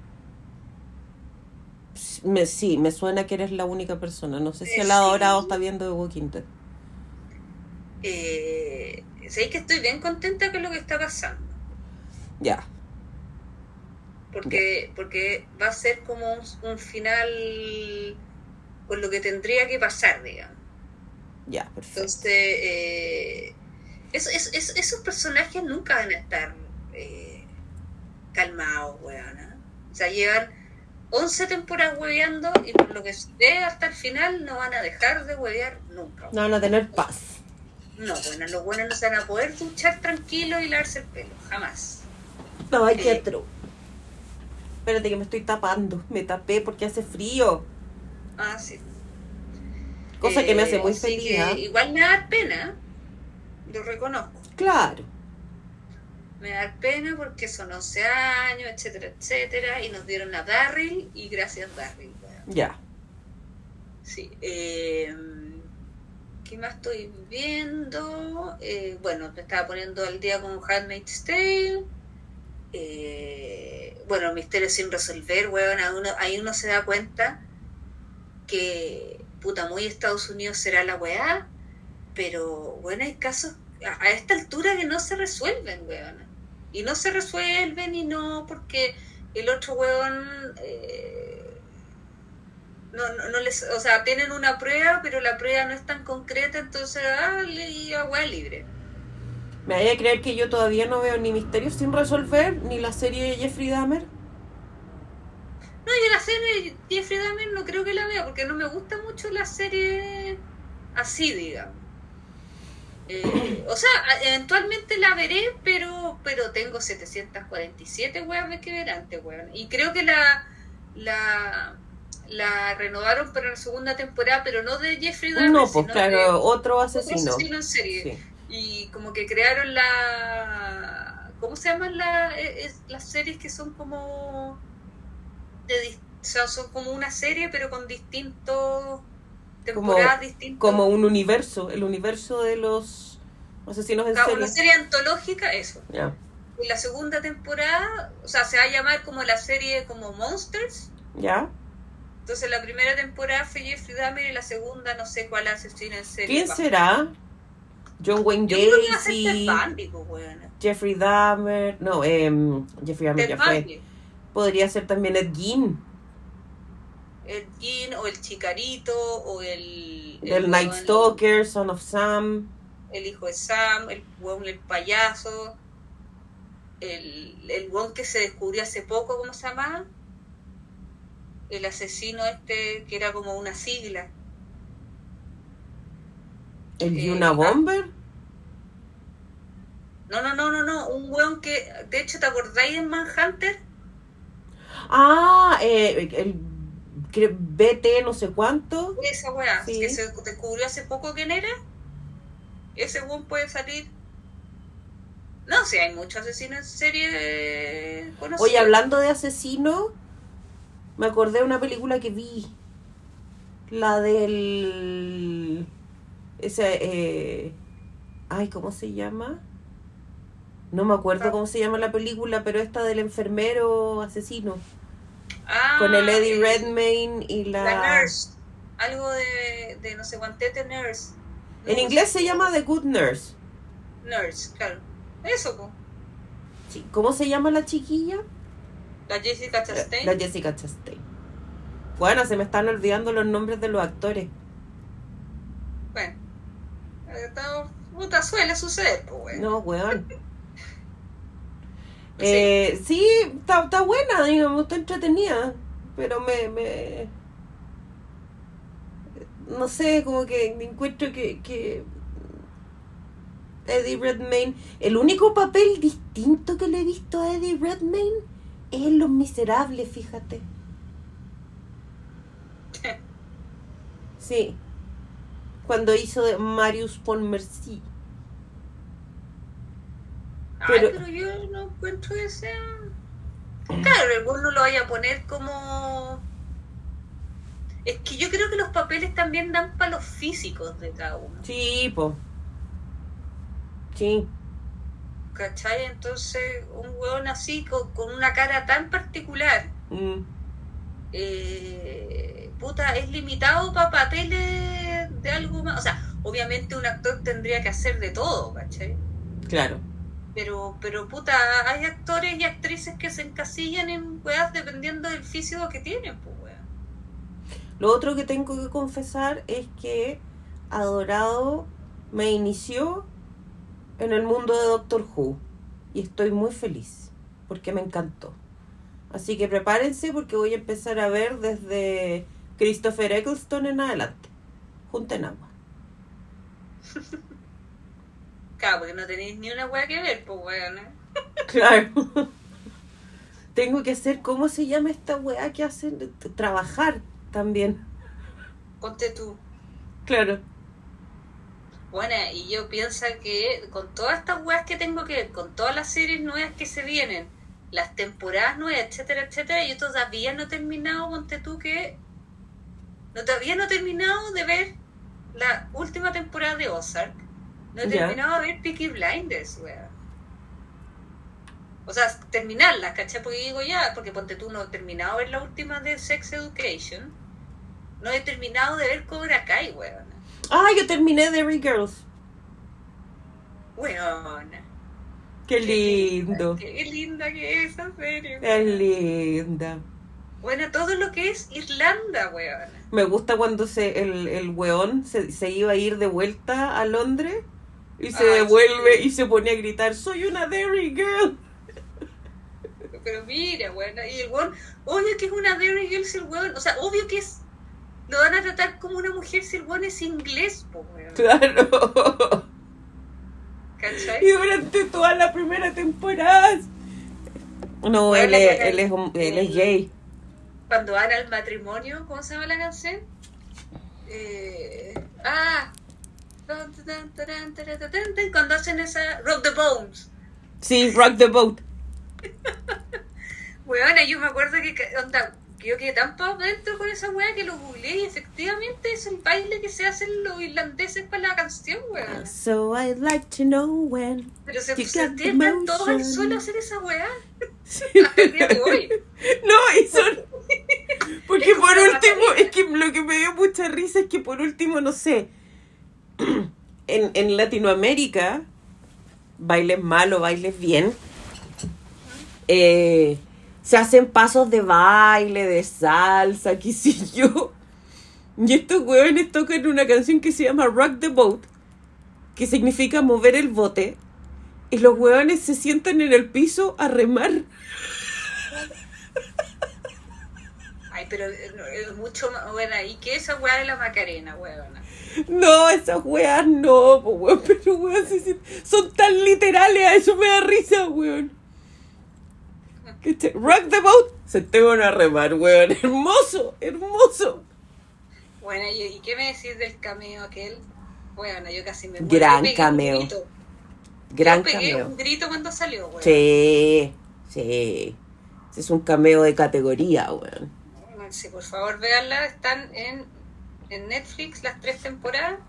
Me, sí, me suena que eres la única persona. No sé si Eh, el adorado sí. está viendo The Walking Dead. Eh, sé que estoy bien contenta con lo que está pasando. Ya. Porque, porque va a ser como un, un final con lo que tendría que pasar, digamos. Ya, perfecto. Entonces, eh, es- es- es- esos personajes nunca van a estar eh, calmados, weón. ¿eh? O sea, llevan 11 temporadas hueveando y por lo que se ve hasta el final no van a dejar de huevear nunca. No van a tener paz. No, bueno, los buenos no se van a poder duchar tranquilos y lavarse el pelo, jamás. No, hay que Eh. atro. Espérate que me estoy tapando. Me tapé porque hace frío. Ah, sí. Cosa que me hace Eh, muy feliz. ¿ah? Igual me da pena, lo reconozco. Claro. Me da pena porque son 11 años, etcétera, etcétera, y nos dieron a Darryl y gracias Darryl. weón. Ya. Sí. eh, ¿Qué más estoy viendo? Eh, bueno, me estaba poniendo al día con Handmaid's Tale. Eh, bueno, Misterio sin resolver, weón. Ahí uno, ahí uno se da cuenta que, puta, muy Estados Unidos será la weá, pero, bueno, hay casos a, a esta altura que no se resuelven, weón. Y no se resuelven y no porque el otro weón... eh, no, no, no les, o sea, tienen una prueba, pero la prueba no es tan concreta, entonces, ah, le agua libre. ¿Me vaya a creer que yo todavía no veo ni Misterios sin resolver, ni la serie de Jeffrey Dahmer? No, yo la serie de Jeffrey Dahmer no creo que la vea, porque no me gusta mucho la serie así, digamos. Eh, o sea, eventualmente la veré, pero pero tengo 747 weas que ver antes, weón. Y creo que la, la, la renovaron para la segunda temporada, pero no de Jeffrey Dahmer, No, pues claro, de otro otro asesino. asesino en serie. Sí. y como que crearon la ¿cómo se llaman la, e- es- las series que son como de o sea, son como una serie pero con distintos temporadas distintas Como un universo, el universo de los asesinos en Ah, serie. una serie antológica eso y la segunda temporada o sea se va a llamar como la serie como Monsters ¿Ya? entonces la primera temporada fue Jeffrey Dahmer y la segunda no sé cuál asesino en serie ¿Quién será? John Wayne Gacy, pues. Jeffrey Dahmer. No, em, Jeffrey Dahmer Ted ya fue. Podría ser también Ed Gein, el Jean o el Chicarito o el del el Night Stalker, Son of Sam. el hijo de Sam el weón el payaso el, el weón que se descubrió hace poco ¿cómo se llama? el asesino este que era como una sigla El Eh, Yuna ah. Bomber. no no no no no un weón que de hecho ¿te acordáis en Manhunter? Ah, eh, el BT no sé cuánto. esa weá Sí. que se descubrió hace poco quién era ese weón puede salir no, si hay muchos asesinos en serie conocidos. Oye, hablando de asesino, me acordé de una película que vi. La del... Ese... Eh... Ay, ¿cómo se llama? No me acuerdo cómo se llama la película, pero esta del enfermero asesino. Ah, Con el Eddie Redmayne y la... La Nurse. Algo de, de no sé cuantete Nurse. En No inglés sé. se llama The Good Nurse. Nurse, claro. Eso, po. Sí, ¿Cómo se llama la chiquilla? La Jessica La, Chastain. la Jessica Chastain. Bueno, se me están olvidando los nombres de los actores. Bueno. eh, Puta, suele suceder, pues. No, weón. Eh, sí, está, está buena, digamos, está entretenida. Pero me, me. No sé, como que me encuentro que, que. Eddie Redmayne. El único papel distinto que le he visto a Eddie Redmayne es en Los Miserables, fíjate. Sí. Cuando hizo de Marius Pontmercy. Ay, pero- pero yo no encuentro que sea. Claro, el no lo vaya a poner como. Es que yo creo que los papeles también dan para los físicos de cada uno. Sí, po. Sí. ¿Cachai? Entonces, un hueón así, con, con una cara tan particular, Mm. eh, puta, es limitado para papeles de algo más. O sea, obviamente un actor tendría que hacer de todo, ¿cachai? Claro. Pero, pero puta, hay actores y actrices que se encasillan en weas dependiendo del físico que tienen, pues weón. Lo otro que tengo que confesar es que Adorado me inició en el mundo de Doctor Who y estoy muy feliz porque me encantó. Así que prepárense porque voy a empezar a ver desde Christopher Eccleston en adelante. Junten agua. Porque no tenéis ni una weá que ver, pues weón. ¿eh? Claro. Tengo que hacer, ¿cómo se llama esta weá que hacen? Trabajar también. Ponte tú. Claro. Bueno, y yo pienso que con todas estas weas que tengo que ver, con todas las series nuevas que se vienen, las temporadas nuevas, etcétera, etcétera, yo todavía no he terminado, ponte tú que... No, todavía no he terminado de ver la última temporada de Ozark. No he terminado de ver Peaky Blinders, wea. O sea, terminarlas, ¿cachai? Porque digo ya, porque ponte tú no he terminado de ver la última de Sex Education. No he terminado de ver Cobra Kai, weón. Ah, yo terminé de Re Girls. Weón. Qué lindo. Qué linda que es esa serie. Es linda. Bueno, todo lo que es Irlanda, weón. Me gusta cuando se, el, el weón se, se iba a ir de vuelta a Londres y se Ay, devuelve sí. y se pone a gritar, soy una Derry Girl. Pero mira, weón. Y el weón, obvio que es una Derry Girl si el weón. O sea, obvio que es. Lo van a tratar como una mujer si el weón es inglés, po, weón. Claro. ¿Cachai? Y durante toda la primera temporada. No, Bueno, él es, él es, él es gay. Cuando van al matrimonio, ¿cómo se llama la canción? Eh, ah. Cuando hacen esa Rock the Bones. Sí, Rock the Boat. Weona, yo me acuerdo que, onda, yo quedé tan para adentro con esa weá que lo googleé y efectivamente es el baile que se hacen los irlandeses para la canción, weón. So I'd like to know when. Pero se, tiran todos al suelo a hacer esa weá hasta el día de hoy. No, y son. Porque por último, es que lo que me dio mucha risa es que por último, no sé. En, en Latinoamérica, bailes mal bailes bien, eh, se hacen pasos de baile, de salsa, qué sé yo. Y estos hueones tocan una canción que se llama Rock the Boat, que significa mover el bote. Y los hueones se sientan en el piso a remar. Ay, pero eh, es mucho más buena. ¿Y qué es esa weá de la Macarena, weona? No, esas weas no, po, weón, pero weón, son tan literales, a eso me da risa, weón. Rock the boat, se te van a remar, weón, hermoso, hermoso. Bueno, ¿y, qué me decís del cameo aquel? Bueno, yo casi me Gran pegué un cameo. Gran Yo pegué cameo. un grito cuando salió, weón. Sí, sí. Ese es un cameo de categoría, weón. Sí, por favor, véanla. Están en, en Netflix las tres temporadas.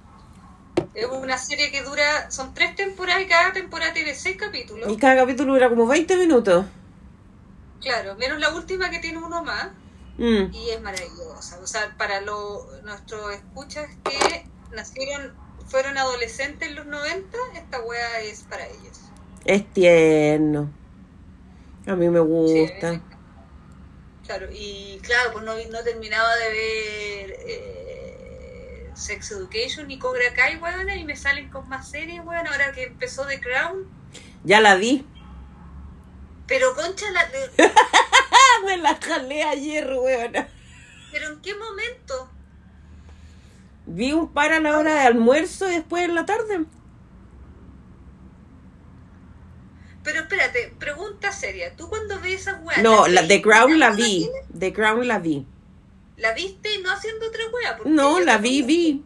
Es una serie que dura, son tres temporadas y cada temporada tiene seis capítulos. Y cada capítulo dura como 20 minutos. Claro, menos la última que tiene uno más. Mm. Y es maravillosa. O sea, para lo, nuestros escuchas que nacieron, fueron adolescentes en los 90, esta wea es para ellos. Es tierno. A mí me Sí, gusta. Claro, y claro, pues no, no terminaba de ver eh, Sex Education ni Cobra Kai, weón, y me salen con más series, weón, ahora que empezó The Crown. Ya la vi. Pero concha, la, me la jalé ayer, weón. pero ¿en qué momento? Vi un par a la hora de almuerzo y después en la tarde. Pero espérate, pregunta seria, ¿tú cuando ves esas weas? No, la, The Crown la vi. The Crown la vi. ¿La viste y no haciendo otra wea? No, la vi, vi.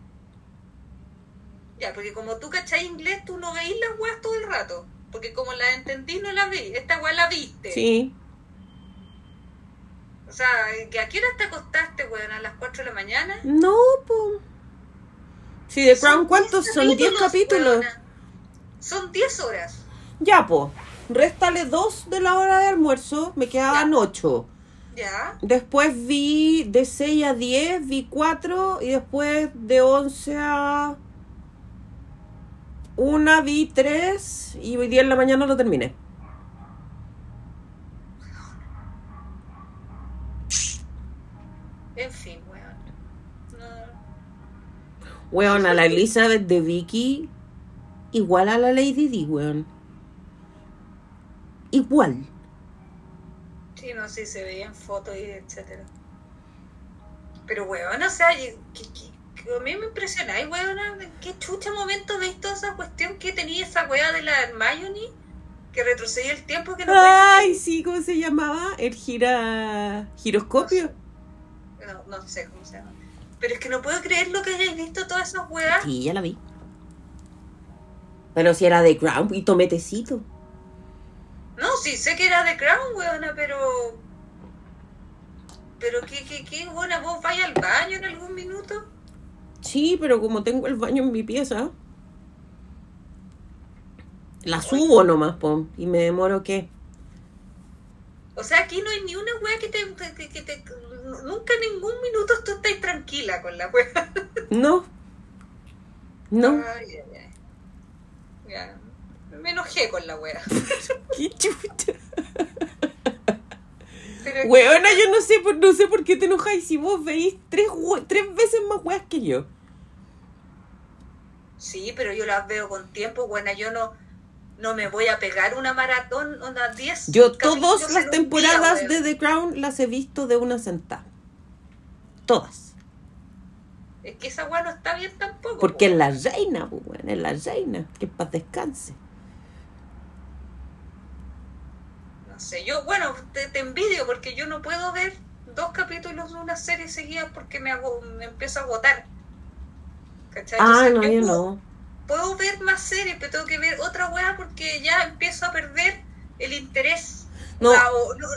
Ya, porque como tú cachai inglés, tú no veís las weas todo el rato. Porque como las entendí, no las vi. Esta wea la viste. Sí. O sea, ¿que ¿a qué hora te acostaste, weón? ¿A las 4 de la mañana? No, po. Sí, The Crown, ¿cuántos 10 son? 10 capítulos. weona. Son 10 horas. Ya, po. Réstale dos de la hora de almuerzo, me quedaban Ya. 8. Ya. Después vi de 6 a 10, vi 4 y después de 11 a 1 vi 3 y hoy día en la mañana lo terminé. En fin, weón. No. Weón, a la Elizabeth de Vicky, igual a la Lady Di, weón. Igual. Sí, no sé, se veían fotos y etcétera. Pero, weón, o sea, que, que- que a mí me impresiona, weón, qué chucha momento veis toda esa cuestión que tenía esa weá de la Hermione, que retrocedía el tiempo que no Ay, sí, ¿cómo se llamaba? El gira... giroscopio. no, no sé cómo se llama. Pero es que no puedo creer lo que hayáis visto todas esas weas. Sí, ya la vi. Pero si era de Crown y tometecito. No, sí, sé que era de Crown, weona, pero. Pero qué, qué, qué, buena, vos vais al baño en algún minuto. Sí, pero como tengo el baño en mi pieza, la subo nomás, pom. Y me demoro, ¿qué? O sea, aquí no hay ni una wea que te. que- que te- nunca en ningún minuto tú estás tranquila con la wea. No. No. Ay, ay, ay. Ya. Me enojé con la wea. Qué chucha. Pero Weona, yo no sé, por, no sé por qué te enojáis si vos veís tres, tres veces más weas que yo. Sí, pero yo las veo con tiempo, buena. Yo no, no me voy a pegar una maratón, unas 10. Yo todas las temporadas día, de. The Crown las he visto de una sentada. Todas. Es que esa weá no está bien tampoco. Porque po. es la reina, pues, weón, es la reina. Que en paz descanse. Yo, bueno, te, te envidio porque yo no puedo ver dos capítulos de una serie seguida porque me, hago, me empiezo a agotar. ¿Cachai? Ah, no, yo puedo, no. puedo ver más series, pero tengo que ver otra weá porque ya empiezo a perder el interés. No. O no,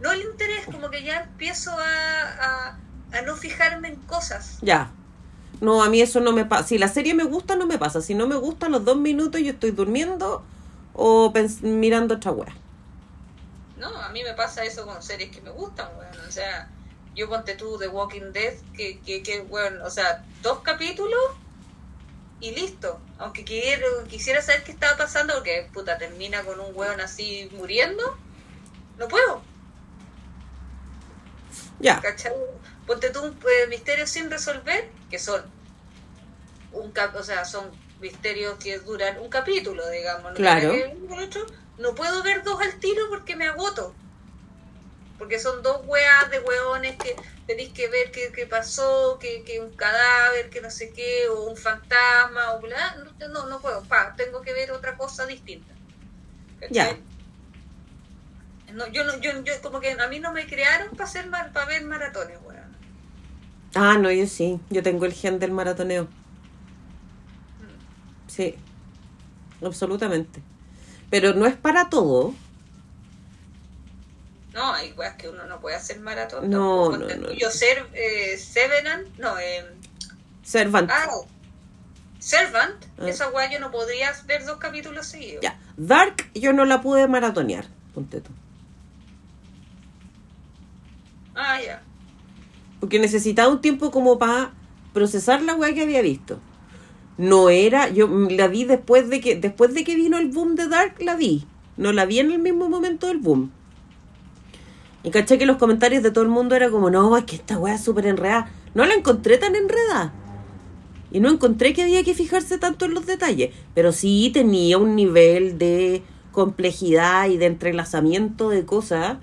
no el interés, como que ya empiezo a, a, a no fijarme en cosas. Ya. No, a mí eso no me pasa. Si la serie me gusta, no me pasa. Si no me gusta, a los dos minutos yo estoy durmiendo o mirando otra wea. No, a mí me pasa eso con series que me gustan, weón. O sea, yo ponte tú The Walking Dead, que, que, que weón, o sea, dos capítulos y listo. Aunque quiero, quisiera saber qué estaba pasando, porque puta, termina con un weón así muriendo, no puedo, Ya. ¿cachai? Ponte tú un eh, misterio sin resolver, que son un cap o sea, son misterios que duran un capítulo, digamos, ¿no? Claro. Que No puedo ver dos al tiro porque me agoto. Porque son dos weas de weones que tenéis que ver qué, qué pasó, que, que un cadáver, que no sé qué, o un fantasma, o bla. No, no, no puedo. Pa, tengo que ver otra cosa distinta. Ya. No, yo no, yo, yo como que a mí no me crearon para hacer para ver maratones, weón. Ah, no, yo sí. Yo tengo el gen del maratoneo. Sí. Absolutamente. Pero no es para todo. No, hay weas que uno no puede hacer maratón. No, no, no. Yo ser eh, Sevenant, no, eh, Servant. ah, Servant, Ah. esa wea yo no podría ver dos capítulos seguidos. Ya. Dark yo no la pude maratonear. Ponte tú. Ah, ya. Porque necesitaba un tiempo como para procesar la weá que había visto. No era, yo la vi después de que, después de que vino el boom de Dark, la vi. No la vi en el mismo momento del boom. Y caché que los comentarios de todo el mundo era como, no, es que esta weá es súper enredada. No la encontré tan enredada. Y no encontré que había que fijarse tanto en los detalles. Pero sí tenía un nivel de complejidad y de entrelazamiento de cosas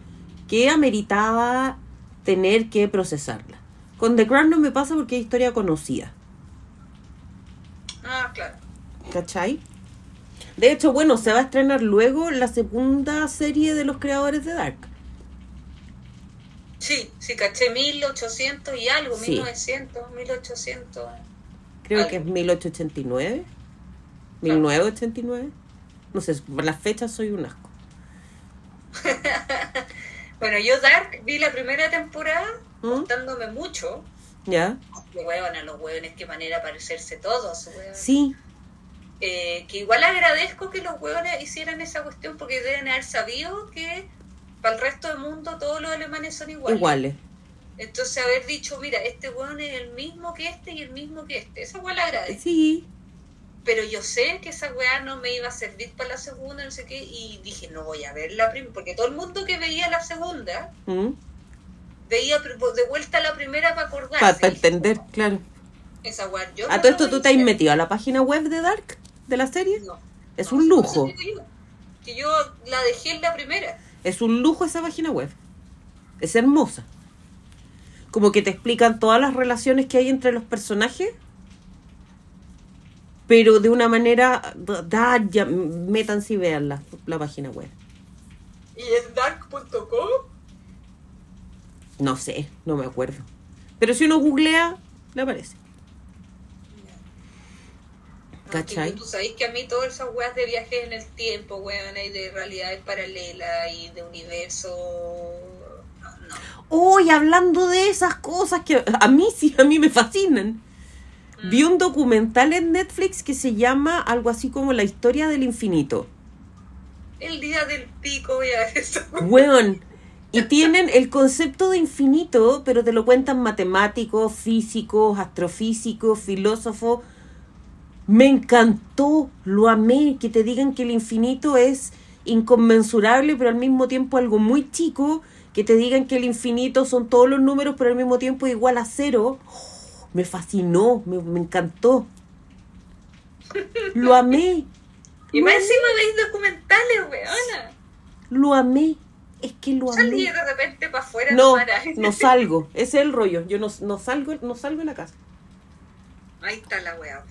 que ameritaba tener que procesarla. Con The Crown no me pasa porque es historia conocida. Ah, claro. ¿Cachai? De hecho, bueno, se va a estrenar luego la segunda serie de los creadores de Dark. Sí, sí, caché 1800 y algo, Sí. 1900, 1800. Creo Algo. que es 1889. 1989. No sé, por las fechas soy un asco. Bueno, yo Dark vi la primera temporada, ¿Mm? gustándome mucho. ¿Ya? Que huevan a los hueones, qué manera parecerse todos, hueón. Sí, Eh, que igual agradezco que los hueones hicieran esa cuestión porque deben haber sabido que para el resto del mundo todos los alemanes son iguales. iguales. Entonces haber dicho, mira, este hueón es el mismo que este y el mismo que este. Esa hueá la agradezco. Sí. Pero yo sé que esa weá no me iba a servir para la segunda, no sé qué, y dije, no voy a ver la primera, porque todo el mundo que veía la segunda, ¿Mm? Veía de vuelta la primera para acordarse. Para entender, claro. Esa weá, yo ¿A no todo esto tú te has metido a la página web de Dark? ¿De la serie? No. Es No, un lujo. digo, Que yo la dejé en la primera. Es un lujo esa página web. Es hermosa. Como que te explican todas las relaciones que hay entre los personajes. Pero de una manera. Da, ya, métanse y vean la, la página web. ¿Y es dark.com? No sé, no me acuerdo. Pero si uno googlea, le aparece. ¿Cachai? Tú sabes que a mí todas esas weas de viajes en el tiempo, weón, y de realidades paralelas y de universo. No. Hoy hablando de esas cosas que a mí sí, a mí me fascinan. Mm. Vi un documental en Netflix que se llama algo así como La historia del infinito. El día del pico, voy a ver eso. Weón. Y tienen el concepto de infinito, pero te lo cuentan matemáticos, físicos, astrofísicos, filósofos. Me encantó, lo amé, que te digan que el infinito es inconmensurable, pero al mismo tiempo algo muy chico, que te digan que el infinito son todos los números, pero al mismo tiempo igual a cero. Oh, me fascinó, me, me encantó. Lo amé, Y más encima veis documentales, weona. lo amé. Es que lo Salí de repente para afuera. No, aire. no salgo. Ese es el rollo. Yo no, no salgo, no salgo de la casa. Ahí está la wea.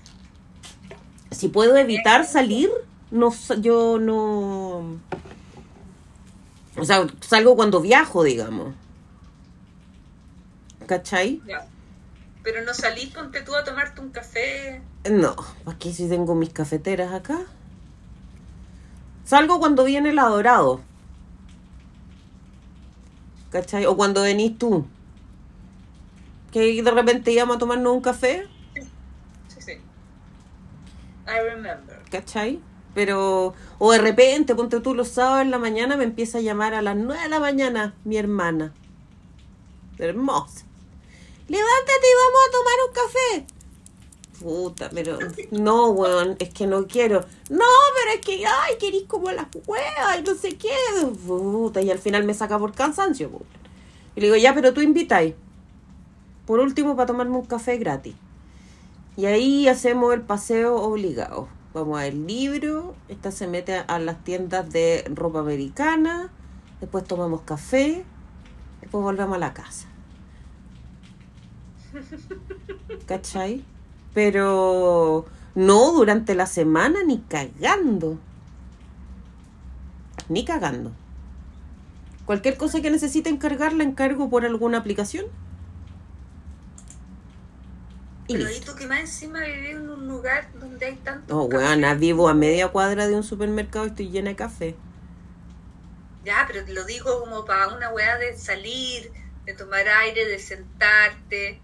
Si puedo evitar salir, no yo no. O sea, salgo cuando viajo, digamos. ¿Cachai? Ya. Pero no salís, ponte tú a tomarte un café. No, aquí si tengo mis cafeteras acá. Salgo cuando viene el adorado. ¿Cachai? O cuando venís tú. Que de repente íbamos a tomarnos un café. Sí, sí. I remember. ¿cachai? Pero, o de repente, ponte tú los sábados en la mañana, me empieza a llamar a las 9 de la mañana mi hermana. Hermosa. Levántate y vamos a tomar un café. Puta, pero no, weón, es que no quiero. No, pero es que, ay, querís como las huevas y no sé qué. Puta, y al final me saca por cansancio, po. Y le digo, ya, pero tú invitáis. Por último, para tomarme un café gratis. Y ahí hacemos el paseo obligado. Vamos al libro, esta se mete a las tiendas de ropa americana, después tomamos café, después volvemos a la casa. ¿Cachai? Pero no durante la semana ni cagando. Ni cagando. Cualquier cosa que necesite encargar la encargo por alguna aplicación. Y Pero listo. tú que más encima vivís en un lugar donde hay tanto. No, weona, vivo a media cuadra de un supermercado y estoy llena de café. Ya, pero te lo digo como para una weá de salir, de tomar aire, de sentarte,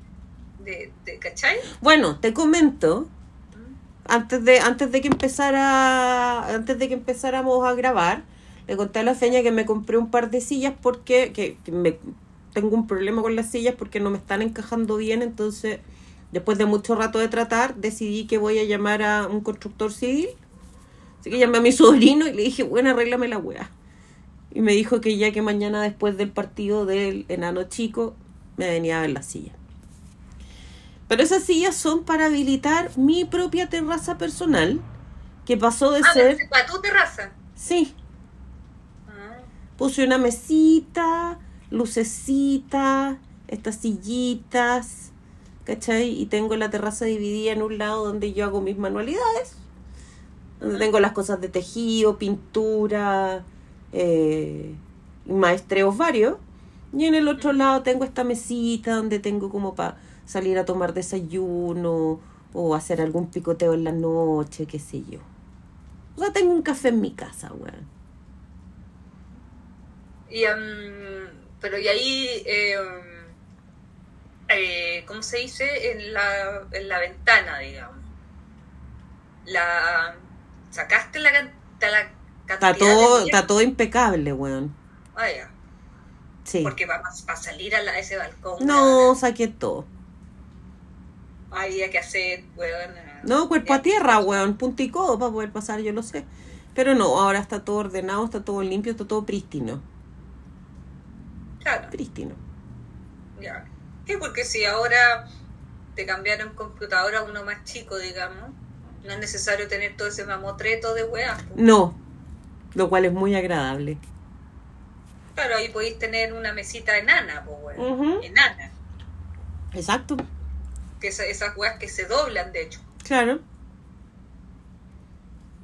de, de ¿cachai? Bueno, te comento, antes de, antes de que empezara, antes de que empezáramos a grabar, le conté a la feña que me compré un par de sillas porque que, que me, tengo un problema con las sillas porque no me están encajando bien, entonces después de mucho rato de tratar, decidí que voy a llamar a un constructor civil. Así que llamé a mi sobrino y le dije, bueno, arréglame la weá. Y me dijo que ya que mañana después del partido del enano chico, me venía a ver la silla. Pero esas sillas son para habilitar mi propia terraza personal, que pasó de Ah, ser... para tu terraza. Sí, Ah, puse una mesita, lucecita, estas sillitas, ¿cachai? Y tengo la terraza dividida en un lado donde yo hago mis manualidades, donde tengo las cosas de tejido, pintura, eh, maestreos varios. Y en el otro lado tengo esta mesita donde tengo como para salir a tomar desayuno o hacer algún picoteo en la noche, qué sé yo. O sea, tengo un café en mi casa, weón. Y, em, pero y ahí, em, eh, ¿cómo se dice? En la, en la ventana, digamos. La, ¿Sacaste la, la Está todo, de está todo impecable, weón. Ah, ya. Sí. Porque va a salir a, la- a ese balcón. No, saqué todo. Había que hacer, weón. eh, No, cuerpo a tierra, weón. Punto y codo para poder pasar, yo lo sé. Pero no, ahora está todo ordenado, está todo limpio, está todo prístino. Claro, Prístino. ya. Sí, porque si ahora te cambiaron computador a uno más chico, digamos, no es necesario tener todo ese mamotreto de po. No, lo cual es muy agradable. Claro, ahí podéis tener una mesita enana, pues, Ujú. enana. Exacto. Que esa- esas weas que se doblan, de hecho. Claro.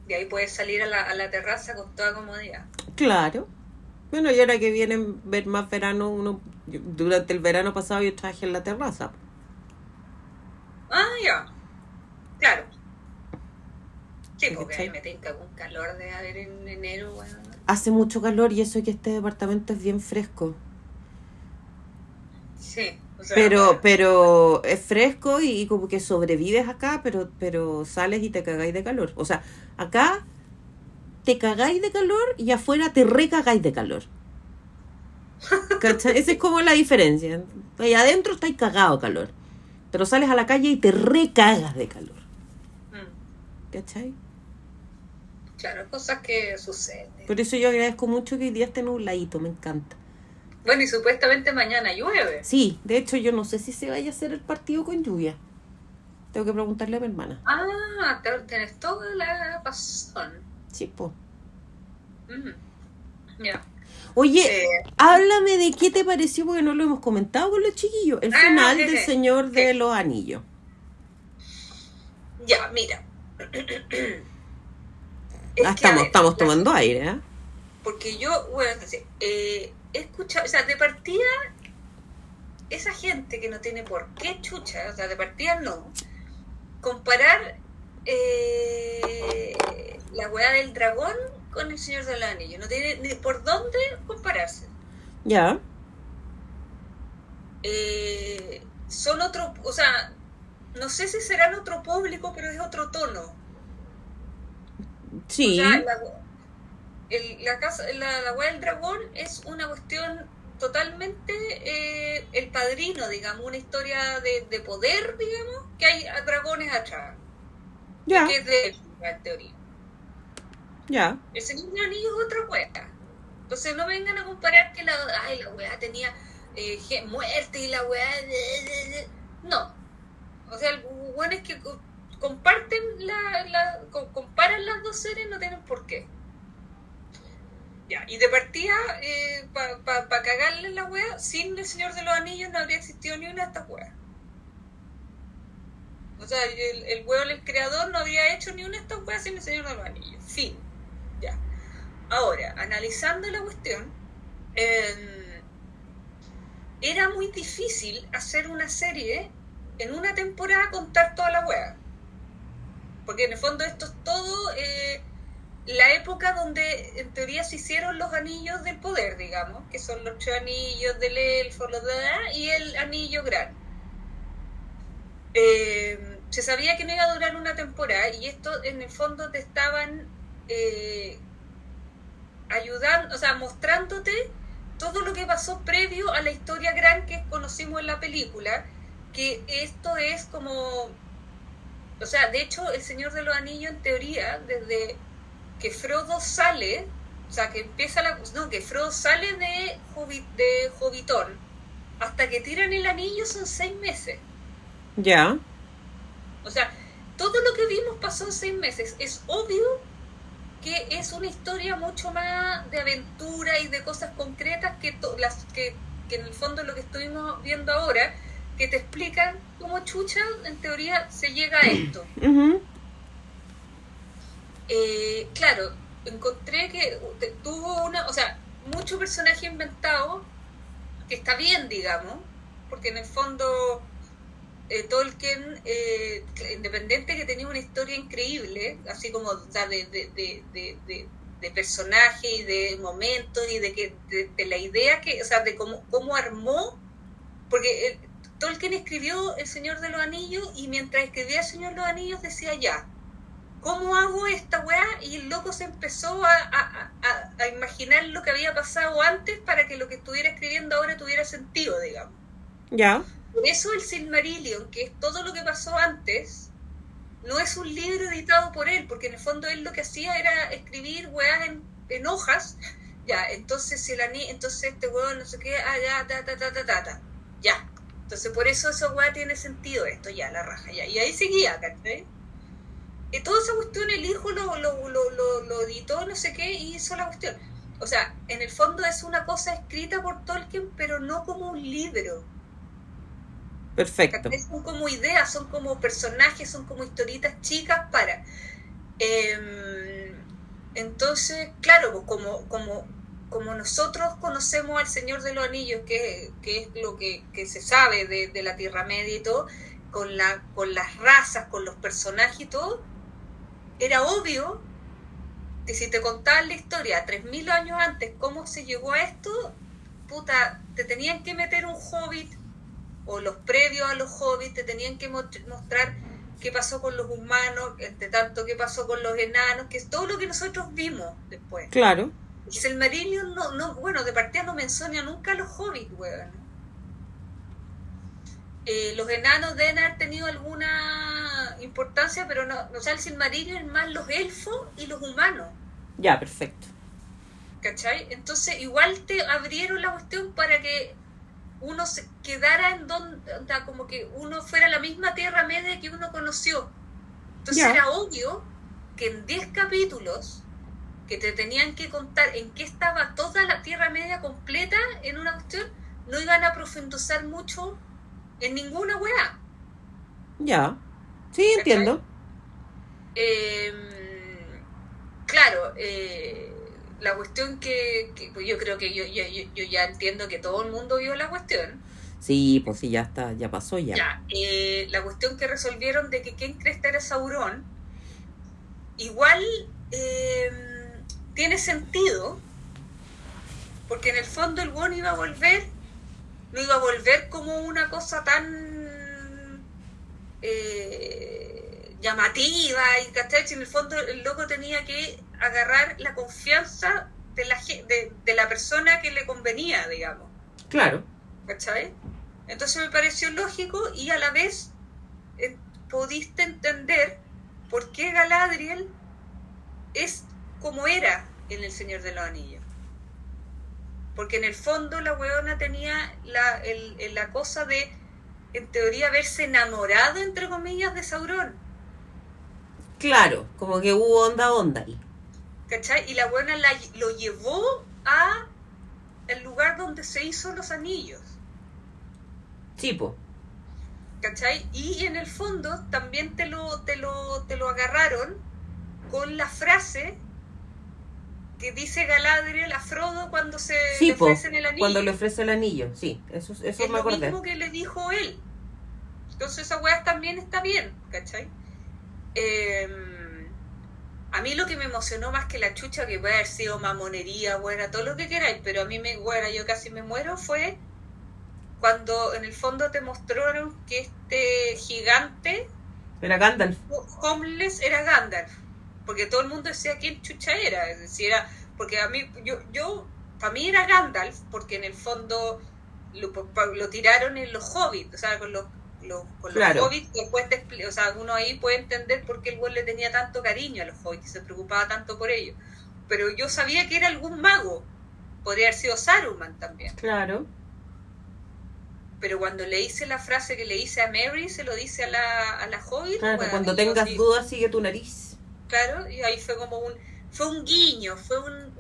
De ahí puedes salir a la, a la terraza con toda comodidad. Claro. Bueno, y ahora que vienen ver más verano, uno yo- durante el verano pasado yo traje en la terraza. Ah, ya. Claro. Sí, ¿Me porque ahí me tenga algún calor de haber en enero, weón. Hace mucho calor y eso que este departamento es bien fresco. Sí. O sea, Pero, pero es fresco y, y como que sobrevives acá, pero, pero sales y te cagáis de calor. O sea, acá te cagáis de calor y afuera te recagáis de calor. ¿Cachai? Esa es como la diferencia. Ahí adentro estáis cagado de calor. Pero sales a la calle y te recagas de calor. mm, ¿Cachai? claro, cosas que suceden. Por eso yo agradezco mucho que hoy día esté nubladito, me encanta. Bueno, y supuestamente mañana llueve. Sí, de hecho yo no sé si se vaya a hacer el partido con lluvia. Tengo que preguntarle a mi hermana. Ah, tenés toda la razón. Sí, pues. Mm, Ya. Oye, Eh, háblame de qué te pareció, porque no lo hemos comentado con los chiquillos. El Ah, final sí, del sí. Señor de los Anillos. ya, mira. Ah, Es estamos, ver, estamos la- tomando aire, ¿eh? Porque yo, bueno, eh, he escuchado, o sea, de partida, esa gente que no tiene por qué chucha, o sea, de partida no, comparar eh, la weá del dragón con el Señor de los Anillos, no tiene ni por dónde compararse. Ya. Eh, son otro, o sea, no sé si serán otro público, pero es otro tono. Sí. O sea, la, el- la casa, la, la del dragón es una cuestión totalmente eh, el padrino, digamos, una historia de, de poder, digamos, que hay dragones atrás, ya, que es de en teoría. ya. El Señor Anillos es otra weá. Entonces no vengan a comparar que la, ay, la weá tenía eh, muerte y la de- No. O sea, el bueno es que co- comparten la, la co- comparan las dos series, no tienen por qué. Y de partida, para pa, cagarle la weá, sin el Señor de los Anillos no habría existido ni una de estas weas. O sea, el, el weón, el creador, no habría hecho ni una de estas weas sin el Señor de los Anillos. Fin. Ya. Ahora, analizando la cuestión, eh, era muy difícil hacer una serie en una temporada contar toda la wea. Porque en el fondo esto es todo eh, la época donde en teoría se hicieron los anillos del poder, digamos, que son los tres anillos del elfo, los de y el anillo grande. Eh, se sabía que no iba a durar una temporada y esto en el fondo te estaban eh, ayudando, o sea, mostrándote todo lo que pasó previo a la historia gran que conocimos en la película, que esto es como, o sea, de hecho el Señor de los Anillos en teoría, desde que Frodo sale, o sea, que empieza la, no, que Frodo sale de, Hobbit, de Hobbitón, hasta que tiran el anillo son seis meses. Ya. O sea, todo lo que vimos pasó en seis meses. Es obvio que es una historia mucho más de aventura y de cosas concretas que to- las que, que en el fondo lo que estuvimos viendo ahora, que te explican cómo chucha en teoría se llega a esto. Ujú. Eh, claro, encontré que tuvo una, o sea, mucho personaje inventado, que está bien, digamos, porque en el fondo eh, Tolkien, eh, independiente que tenía una historia increíble, así como de, de, de, de, personaje y de momentos y de que de, la idea que, o sea, de cómo, cómo armó, porque el- Tolkien escribió El Señor de los Anillos y mientras escribía El Señor de los Anillos decía ya, ¿cómo hago esta weá? Y el loco se empezó a, a- a- a imaginar lo que había pasado antes para que lo que estuviera escribiendo ahora tuviera sentido, digamos. Ya. Por eso el Silmarillion, que es todo lo que pasó antes, no es un libro editado por él, porque en el fondo él lo que hacía era escribir weas en, en hojas. Ya, entonces si el ani- entonces este weón no sé qué, ah, ya, ta, ta, ta, ta, ta, ta. Ya. Entonces por eso esa wea tiene sentido esto, ya, la raja, ya. Y ahí seguía, ¿cachai? Y toda esa cuestión el hijo lo, lo, lo, lo, editó, no sé qué, y hizo la cuestión. o sea, en el fondo es una cosa escrita por Tolkien, pero no como un libro. Perfecto. Son como ideas, son como personajes, son como historitas chicas para. Em, entonces, claro, pues como, como, como nosotros conocemos al Señor de los Anillos, que, es lo que, se sabe de, la Tierra Media y todo, con, la, con las razas, con los personajes y todo, era obvio que si te contaban la historia 3.000 años antes, cómo se llegó a esto, puta, te tenían que meter un hobbit o los previos a los hobbits, te tenían que mostrar qué pasó con los humanos, entre tanto qué pasó con los enanos, que es todo lo que nosotros vimos después. Claro. Y el no, no, bueno, de partida no menciona nunca a los hobbits, weón. Eh, los enanos deben haber tenido alguna importancia, pero no, o sea, el Silmarillion es más los elfos y los humanos. Ya, perfecto. ¿Cachai? Entonces, igual te abrieron la cuestión para que uno se quedara en donde, como que uno fuera la misma Tierra Media que uno conoció. Entonces era obvio que en 10 capítulos que te tenían que contar en qué estaba toda la Tierra Media completa en una cuestión, no iban a profundizar mucho en ninguna weá. Ya. Sí, entiendo. Em, claro, eh, la cuestión que, pues yo creo que yo, yo, ya entiendo que todo el mundo vio la cuestión. Sí, pues sí, ya está, ya pasó ya. Ya, eh, la cuestión que resolvieron de que quién cresta era Sauron, igual em, tiene sentido, porque en el fondo el buen iba a volver no iba a volver como una cosa tan eh, llamativa y ¿cachai? en el fondo el loco tenía que agarrar la confianza de la, de, de la persona que le convenía, digamos. Claro. ¿Cachai? Entonces me pareció lógico y a la vez eh, pudiste entender por qué Galadriel es como era en El Señor de los Anillos. Porque en el fondo la weona tenía la, la cosa de, en teoría, haberse enamorado, entre comillas, de Sauron. Claro, como que hubo onda onda ahí. ¿Cachai? Y la weona la, lo llevó a el lugar donde se hizo los anillos. Tipo. ¿Cachai? Y en el fondo también te lo, te lo, te lo agarraron con la frase que dice Galadriel a Frodo cuando se le ofrece el anillo. Cuando le ofrece el anillo, sí, eso, eso es lo mismo que le dijo él. Entonces esa weá también está bien, ¿cachai? Em, a mí lo que me emocionó más que la chucha, que puede haber sido mamonería, buena, todo lo que queráis, pero a mí me, bueno, yo casi me muero, fue cuando en el fondo te mostraron que este gigante... Era Gandalf. Homeless era Gandalf porque todo el mundo decía quién chucha era, es decir, era, porque a mí, yo, yo, para mí era Gandalf, porque en el fondo lo, lo tiraron en los hobbits, o sea, con los, los, con los hobbits, después o sea, uno ahí puede entender por qué el güey le tenía tanto cariño a los hobbits y se preocupaba tanto por ellos. Pero yo sabía que era algún mago, podría haber sido Saruman también. Claro. Pero cuando le hice la frase que le hice a Mary, se lo dice a la, a la hobbit. cuando tengas dudas, sigue tu nariz claro, y ahí fue como un, fue un guiño, fue un,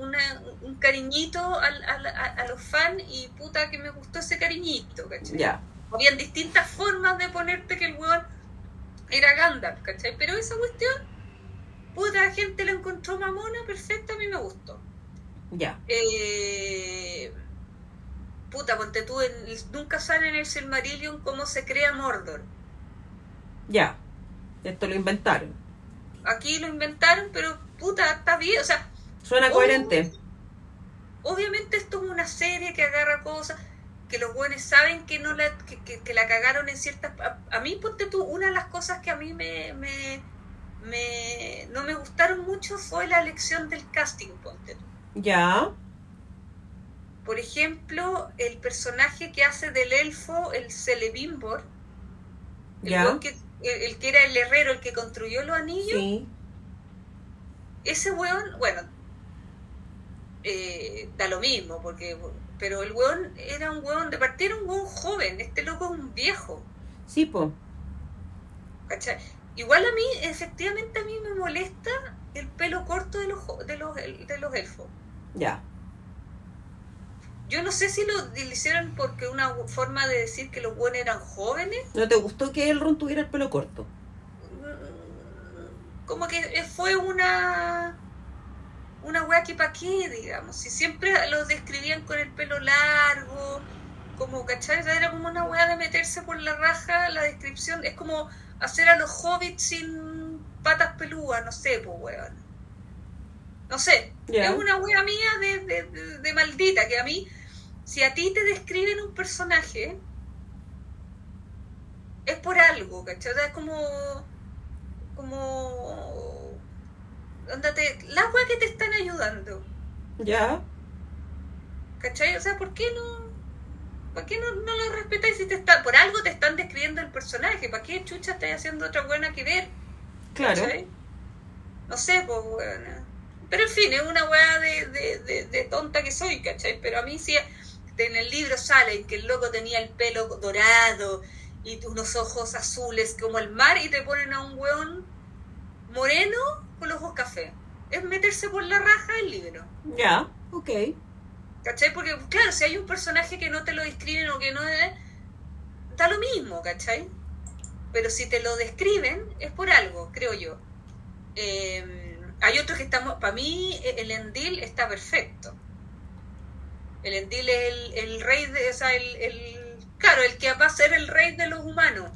un cariñito a, los fans y puta que me gustó ese cariñito, ¿cachai? Ya. Habían distintas formas de ponerte que el weón era Gandalf, ¿cachai? Pero esa cuestión, puta, gente la encontró mamona, perfecta, a mí me gustó. Ya. Eh, puta, ponte tú, nunca sale en el Silmarillion cómo se crea Mordor. Ya, esto lo inventaron aquí lo inventaron, pero puta, está bien, o sea... Suena coherente. Obviamente esto es una serie que agarra cosas, que los buenos saben que no la, que, la cagaron en ciertas... A, mí, ponte tú, una de las cosas que a mí me, me, me, no me gustaron mucho fue la elección del casting, ponte tú. Ya. Por ejemplo, el personaje que hace del elfo, el Celebimbor, el que el, que era el herrero, el que construyó los anillos, ese weón, bueno, eh, da lo mismo, porque pero el weón era un weón, de partida era un weón joven, este loco es un viejo. Sí, po. Igual a mí, efectivamente a mí me molesta el pelo corto de los, de los, de los elfos. Ya. Yo no sé si lo hicieron porque una forma de decir que los buenos eran jóvenes. ¿No te gustó que el Ron tuviera el pelo corto? Como que fue una una wea que pa' qué, digamos. Si siempre los describían con el pelo largo, como, ¿cachai? Era como una wea de meterse por la raja la descripción. Es como hacer a los hobbits sin patas pelúas, no sé, pues weón. No sé, es una wea mía de, de, maldita, que a mí, si a ti te describen un personaje, es por algo, ¿cachai? Es como, como Andate, las weas que te están ayudando. Ya. ¿Cachai? O sea, ¿por qué no? ¿Por qué no, no lo respetáis si te está, por algo te están describiendo el personaje? ¿Para qué chucha estás haciendo otra buena que ver? Claro. No sé, pues buena. Pero en fin, es una wea de, de, de, tonta que soy, ¿cachai? Pero a mí sí, en el libro sale que el loco tenía el pelo dorado y unos ojos azules como el mar y te ponen a un weón moreno con los ojos café. Es meterse por la raja el libro. Ya, ok. ¿Cachai? Porque, claro, si hay un personaje que no te lo describen o que no es, da lo mismo, ¿cachai? Pero si te lo describen, es por algo, creo yo. Em, hay otros que estamos, para mí el Endil está perfecto. El Endil es el, el rey de, o sea, el, el, claro, el que va a ser el rey de los humanos.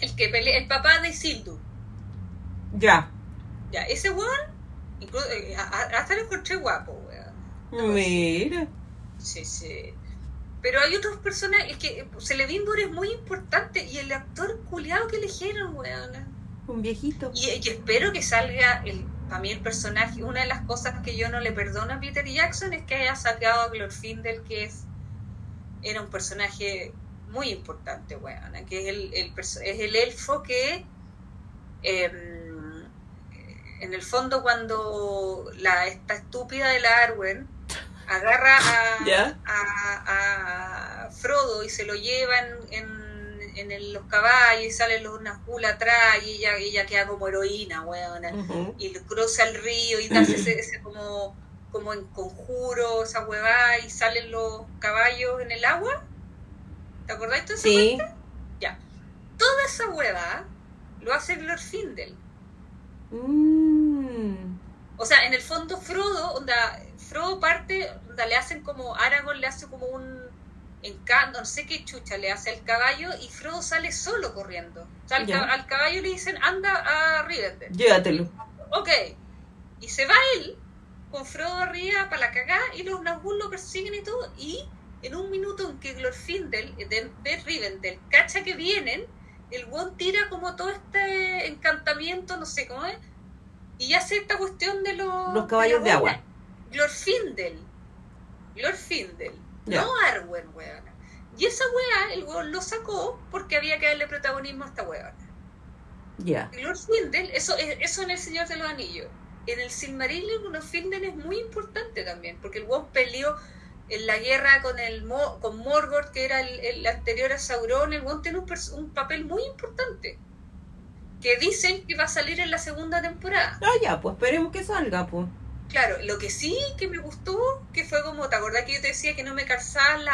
El que pelea, el papá de Isildur. Ya. Ya, ese weón, incluso, eh, hasta lo encontré guapo, weón. Mira. Sí, sí. Pero hay otras personas, es que Celebrimbor es muy importante y el actor culiado que eligieron, weón. Un viejito. Y, espero que salga el, para mí el personaje. Una de las cosas que yo no le perdono a Peter Jackson es que haya sacado a Glorfindel, que es era un personaje muy importante, weón. Que es el, el es el elfo que. Eh, en el fondo cuando la esta estúpida de la Arwen agarra a, Frodo y se lo lleva en, los caballos y salen los Nazgûl atrás y ella, ella queda como heroína, weona, y cruza el río y hace ese, como, como en conjuro, esa huevada y salen los caballos en el agua. ¿Te acordás de esa sí. Ya. Toda esa hueva lo hace Glorfindel Mm. O sea, en el fondo Frodo, onda, Frodo parte, onda, le hacen como, Aragorn le hace como un encanto, no sé qué chucha le hace al caballo y Frodo sale solo corriendo. O sea, al, caballo le dicen, anda a Rivendell. Llévatelo. Ok. Y se va él con Frodo arriba para la cagada y los Nazgûl lo persiguen y todo y en un minuto en que Glorfindel de, de Rivendell cacha que vienen el one tira como todo este encantamiento, no sé cómo es, y hace esta cuestión de los... Los caballos de, agua. Glorfindel. Glorfindel. No Arwen, weón. Y esa weá, el weón lo sacó porque había que darle protagonismo a esta weá. Ya. Glorfindel, eso, eso en El Señor de los Anillos. En el Silmarillion, Glorfindel es muy importante también, porque el weón peleó en la guerra con el con Morgoth, que era el, anterior a Sauron, el Gon tiene un, papel muy importante. Que dicen que va a salir en la segunda temporada. Ah, ya, pues esperemos que salga, pues. Claro, lo que sí que me gustó, que fue como, ¿te acordás que yo te decía que no me calzaban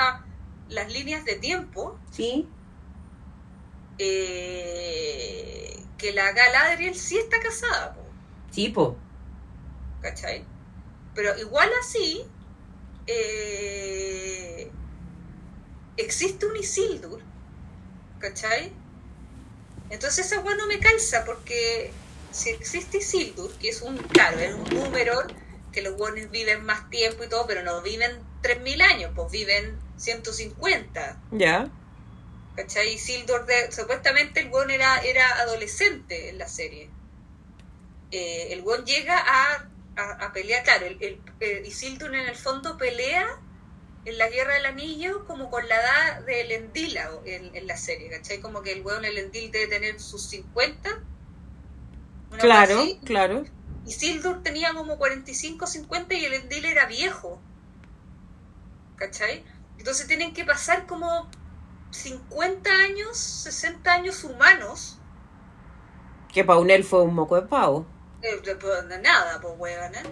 las líneas de tiempo? Sí. Eh, que la Galadriel sí está casada, po. Sí, po. ¿Cachai? Pero igual así, eh, existe un Isildur, ¿cachai? Entonces esa weá no me calza porque si existe Isildur, que es un, claro, es un número que los buenos viven más tiempo y todo, pero no viven 3.000 años, pues viven 150. Ya. ¿Cachai? Isildur, de, supuestamente el buen era, era adolescente en la serie. Eh, el buen llega a a, pelear, claro, el, el, eh, Isildur en el fondo pelea en la Guerra del Anillo como con la edad del Endila en, la serie, ¿cachai? Como que el weón, el Endil debe tener sus 50. Claro, claro. Isildur tenía como 45, 50 y el Endil era viejo. ¿Cachai? Entonces tienen que pasar como 50 años, 60 años humanos. Que para un elfo es un moco de pavo de, nada, pues huevona.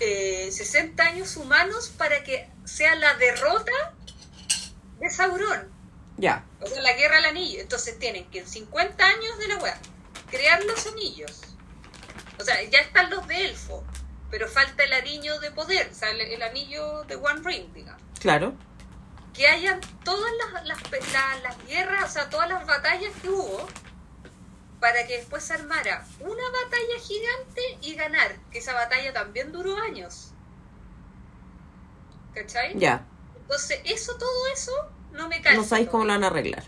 eh, 60 años humanos para que sea la derrota de Sauron. Ya. O sea, la guerra al anillo. Entonces tienen que en 50 años de la weá crear los anillos. O sea, ya están los de elfo, pero falta el anillo de poder, o sea, el, el anillo de One Ring, digamos. Claro. Que hayan todas las, las, la- las guerras, o sea, todas las batallas que hubo, para que después se armara una batalla gigante y ganar, que esa batalla también duró años. ¿Cachai? Ya. Entonces, eso, todo eso, no me calza. No sabéis cómo lo van a arreglar.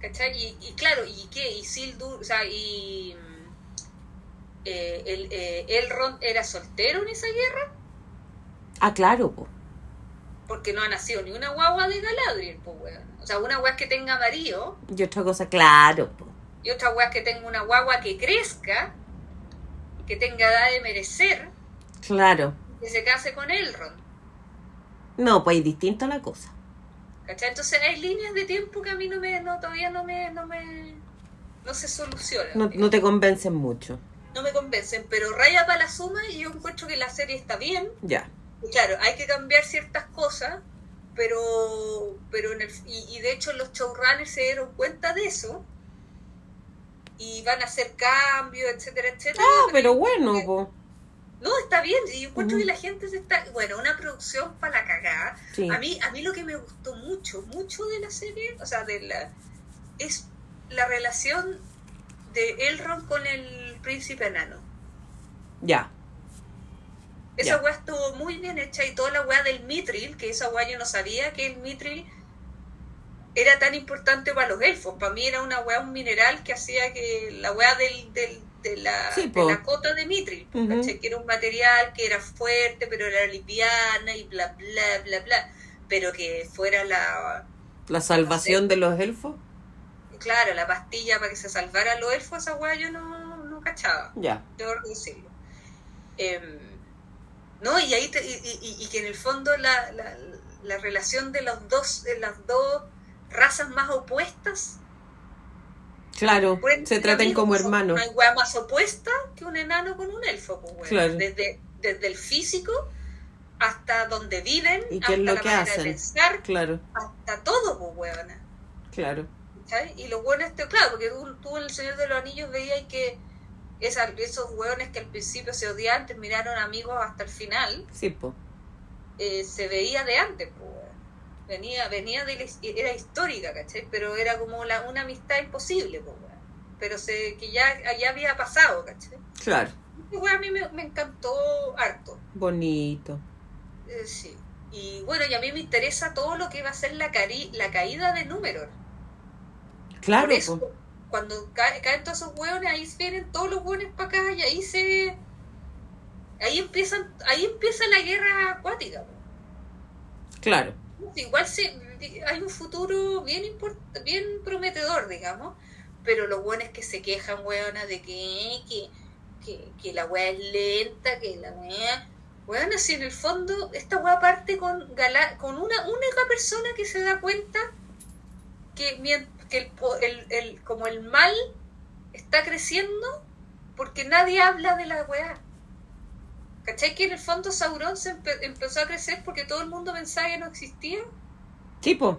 ¿Cachai? Y, y claro, ¿y qué? Y Sildur, o sea, y. eh, el, eh, Elrond era soltero en esa guerra Ah, claro, po. porque no ha nacido ni una guagua de Galadriel, weón. O sea, una guagua que tenga marido Y otra cosa, claro, po. y otra guagua que tenga una guagua que crezca, que tenga edad de merecer, Claro. que se case con Elrond. No, pues es distinta la cosa. ¿Cachai? Entonces hay líneas de tiempo que a mí no me, no, todavía no me, no me, no se solucionan. No, no te convencen mucho. No me convencen, pero raya para la suma y yo encuentro que la serie está bien. Ya. Claro, hay que cambiar ciertas cosas, pero, pero en el, y, y de hecho los showrunners se dieron cuenta de eso y van a hacer cambios, etcétera, etcétera. Ah, pero bueno, po. No, está bien, y encuentro que la gente se está... Bueno, una producción para la cagada. Sí. A mí, a mí lo que me gustó mucho, mucho de la serie, o sea, de la, es la relación de Elrond con el príncipe enano. Ya. Esa weá estuvo muy bien hecha y toda la weá del Mithril, que esa weá yo no sabía que el Mithril era tan importante para los elfos. Para mí era una weá, un mineral que hacía que la weá del, del- de, la, Sí, de la cota de. ¿cachai? que era un material que era fuerte, pero era liviana y bla, bla, bla, bla. Pero que fuera la, La salvación de los elfos. Claro, la pastilla para que se salvaran los elfos, esa weá yo no, no cachaba. Ya. debo decirlo. Em, no, y ahí te- y, y- y que en el fondo la, la, la relación de los dos, de las dos razas más opuestas Claro. Se traten como hermanos. No hay más opuesta que un enano con un elfo, pues. Claro. Desde, desde el físico hasta donde viven, ¿Y hasta lo la que manera hacen? de pensar, Claro, hasta todo, pues, claro. Y lo bueno este, claro, porque tú, tú en El Señor de los Anillos veías que esa- esos hueones que al principio se odiaban terminaron amigos hasta el final, Sí, po. eh, se veía de antes, weón. venía, venía de la era histórica, ¿cachai? Pero era como la, una amistad imposible, weón. pero se, que ya, ya había pasado, ¿cachai? Claro. Y, weón, a mí me, me encantó harto, Bonito. eh, sí. Y bueno, y a mí me interesa todo lo que va a ser la, cari la caída de Númenor. Claro, Por eso, po. cuando caen, caen todos esos hueones, ahí vienen todos los hueones para acá y ahí se. Ahí empiezan, ahí empieza la guerra acuática. po. Claro. Igual se, hay un futuro bien import- bien prometedor, digamos, pero los hueones que se quejan, hueonas, de que, que, que, que la hueá es lenta, que la hueá. Hueonas, si en el fondo esta hueá parte con, Gala- con una única persona que se da cuenta que, mien- que el, el, el- como el mal está creciendo porque nadie habla de la weá. ¿Cachai? Que en el fondo Sauron se empe- empezó a crecer porque todo el mundo pensaba que no existía. Sí, po.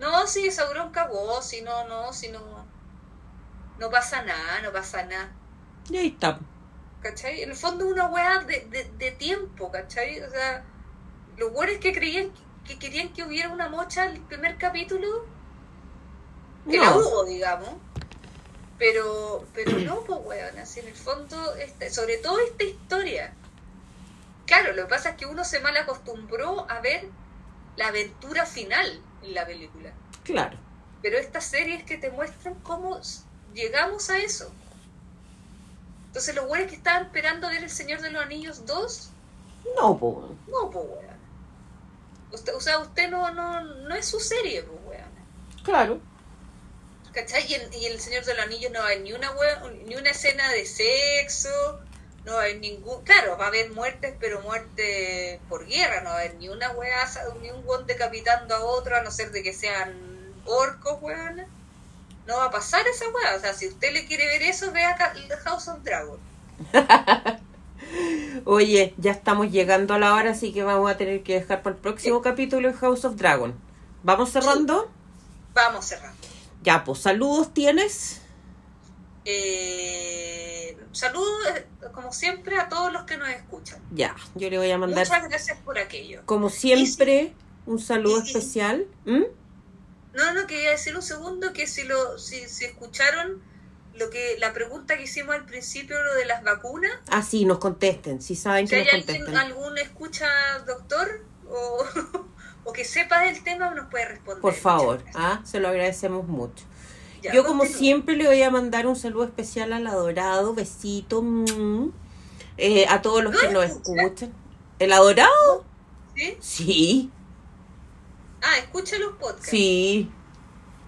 No, si Sauron cagó, si no, no, si no. No pasa nada, no pasa nada. Y ahí está. ¿Cachai? En el fondo una weá de, de, de tiempo, ¿cachai? O sea, los weones que creían que querían que hubiera una mocha el primer capítulo, que la hubo, digamos. Pero, pero no, pues, weón, así en el fondo, este, sobre todo esta historia. Claro, lo que pasa es que uno se mal acostumbró a ver la aventura final en la película. Claro. Pero estas series que te muestran cómo llegamos a eso. Entonces los güeyes que estaban esperando ver El Señor de los Anillos 2, No, po. no, pues, weón. Usted, o sea, usted no, no, no es su serie, pues, weón. Claro. ¿Cachai? Y en, y El Señor de los Anillos no hay ni una, ni una escena de sexo, no hay ningún... Claro, va a haber muertes, pero muerte por guerra, no va a haber ni una weá, ni un weón decapitando a otro, a no ser de que sean orcos, weón. No va a pasar esa weá. O sea, si usted le quiere ver eso, vea House of Dragon. Oye, ya estamos llegando a la hora, así que vamos a tener que dejar para el próximo capítulo de House of Dragon. ¿Vamos cerrando? Vamos cerrando. Ya, pues, saludos tienes. Eh, saludos, eh, como siempre, a todos los que nos escuchan. Ya, yo le voy a mandar, Muchas gracias por aquello. como siempre, un saludo si- especial. ¿Mm? No, no, quería decir un segundo que si lo si, si escucharon lo que la pregunta que hicimos al principio, lo de las vacunas, Ah, sí, nos contesten, si saben si que hay nos alguien, contesten. algún escucha doctor o, o que sepa del tema, nos puede responder. Por favor, ah, se lo agradecemos mucho. Ya, Yo como siempre le voy a mandar un saludo especial al adorado, besito, mm, eh, a todos los ¿No que nos escucha? escuchan. ¿El adorado? ¿Sí? Sí, Ah, escucha los podcasts. sí.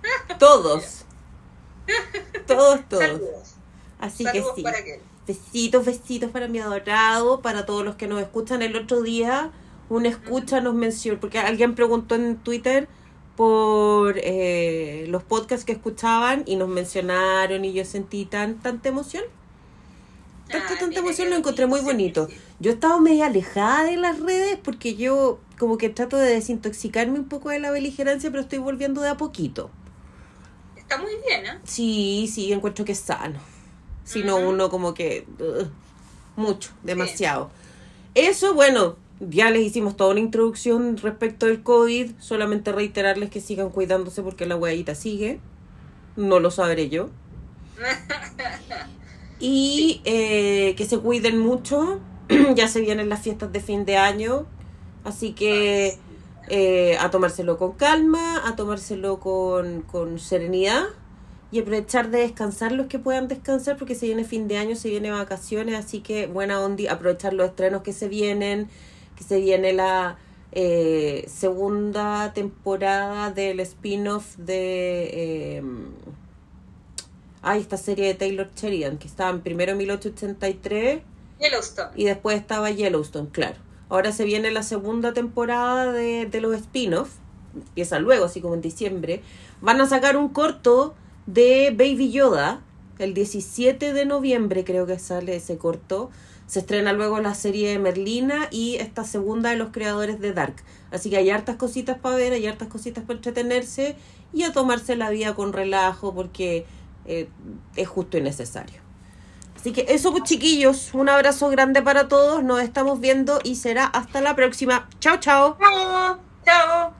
Todos. Todos, todos. Saludos. Así Saludos que sí. para. Besitos, besitos para mi adorado, para todos los que nos escuchan. El otro día, una escucha nos mencionó, porque alguien preguntó en Twitter por eh, los podcasts que escuchaban y nos mencionaron y yo sentí tan tanta emoción. Tanta, Ay, tanta emoción lo encontré muy bonito. Yo he estado medio alejada de las redes porque yo como que trato de desintoxicarme un poco de la beligerancia, pero estoy volviendo de a poquito. Está muy bien, ¿eh? Sí, sí, encuentro que es sano. Si no, Ujú. uno como que... mucho, demasiado. Eso, bueno, ya les hicimos toda una introducción respecto del COVID. Solamente reiterarles que sigan cuidándose porque la huevita sigue. No lo sabré yo. Y eh, que se cuiden mucho. ya se vienen las fiestas de fin de año. Así que eh, a tomárselo con calma, a tomárselo con, con serenidad y aprovechar de descansar los que puedan descansar porque se viene fin de año, se viene vacaciones, así que buena onda, aprovechar los estrenos que se vienen, que se viene la eh, segunda temporada del spin-off de... Eh, ay, esta serie de Taylor Sheridan, que estaba en primero en 1883 Yellowstone. y después estaba Yellowstone, claro. Ahora se viene la segunda temporada de, de los spin-off, empieza luego, así como en diciembre. Van a sacar un corto de Baby Yoda, el 17 de noviembre creo que sale ese corto. Se estrena luego la serie de Merlina y esta segunda de los creadores de Dark. Así que hay hartas cositas para ver, hay hartas cositas para entretenerse y a tomarse la vida con relajo porque eh, es justo y necesario. Así que eso, pues chiquillos, un abrazo grande para todos, nos estamos viendo y será hasta la próxima. Chao, chao. Chao. Chao.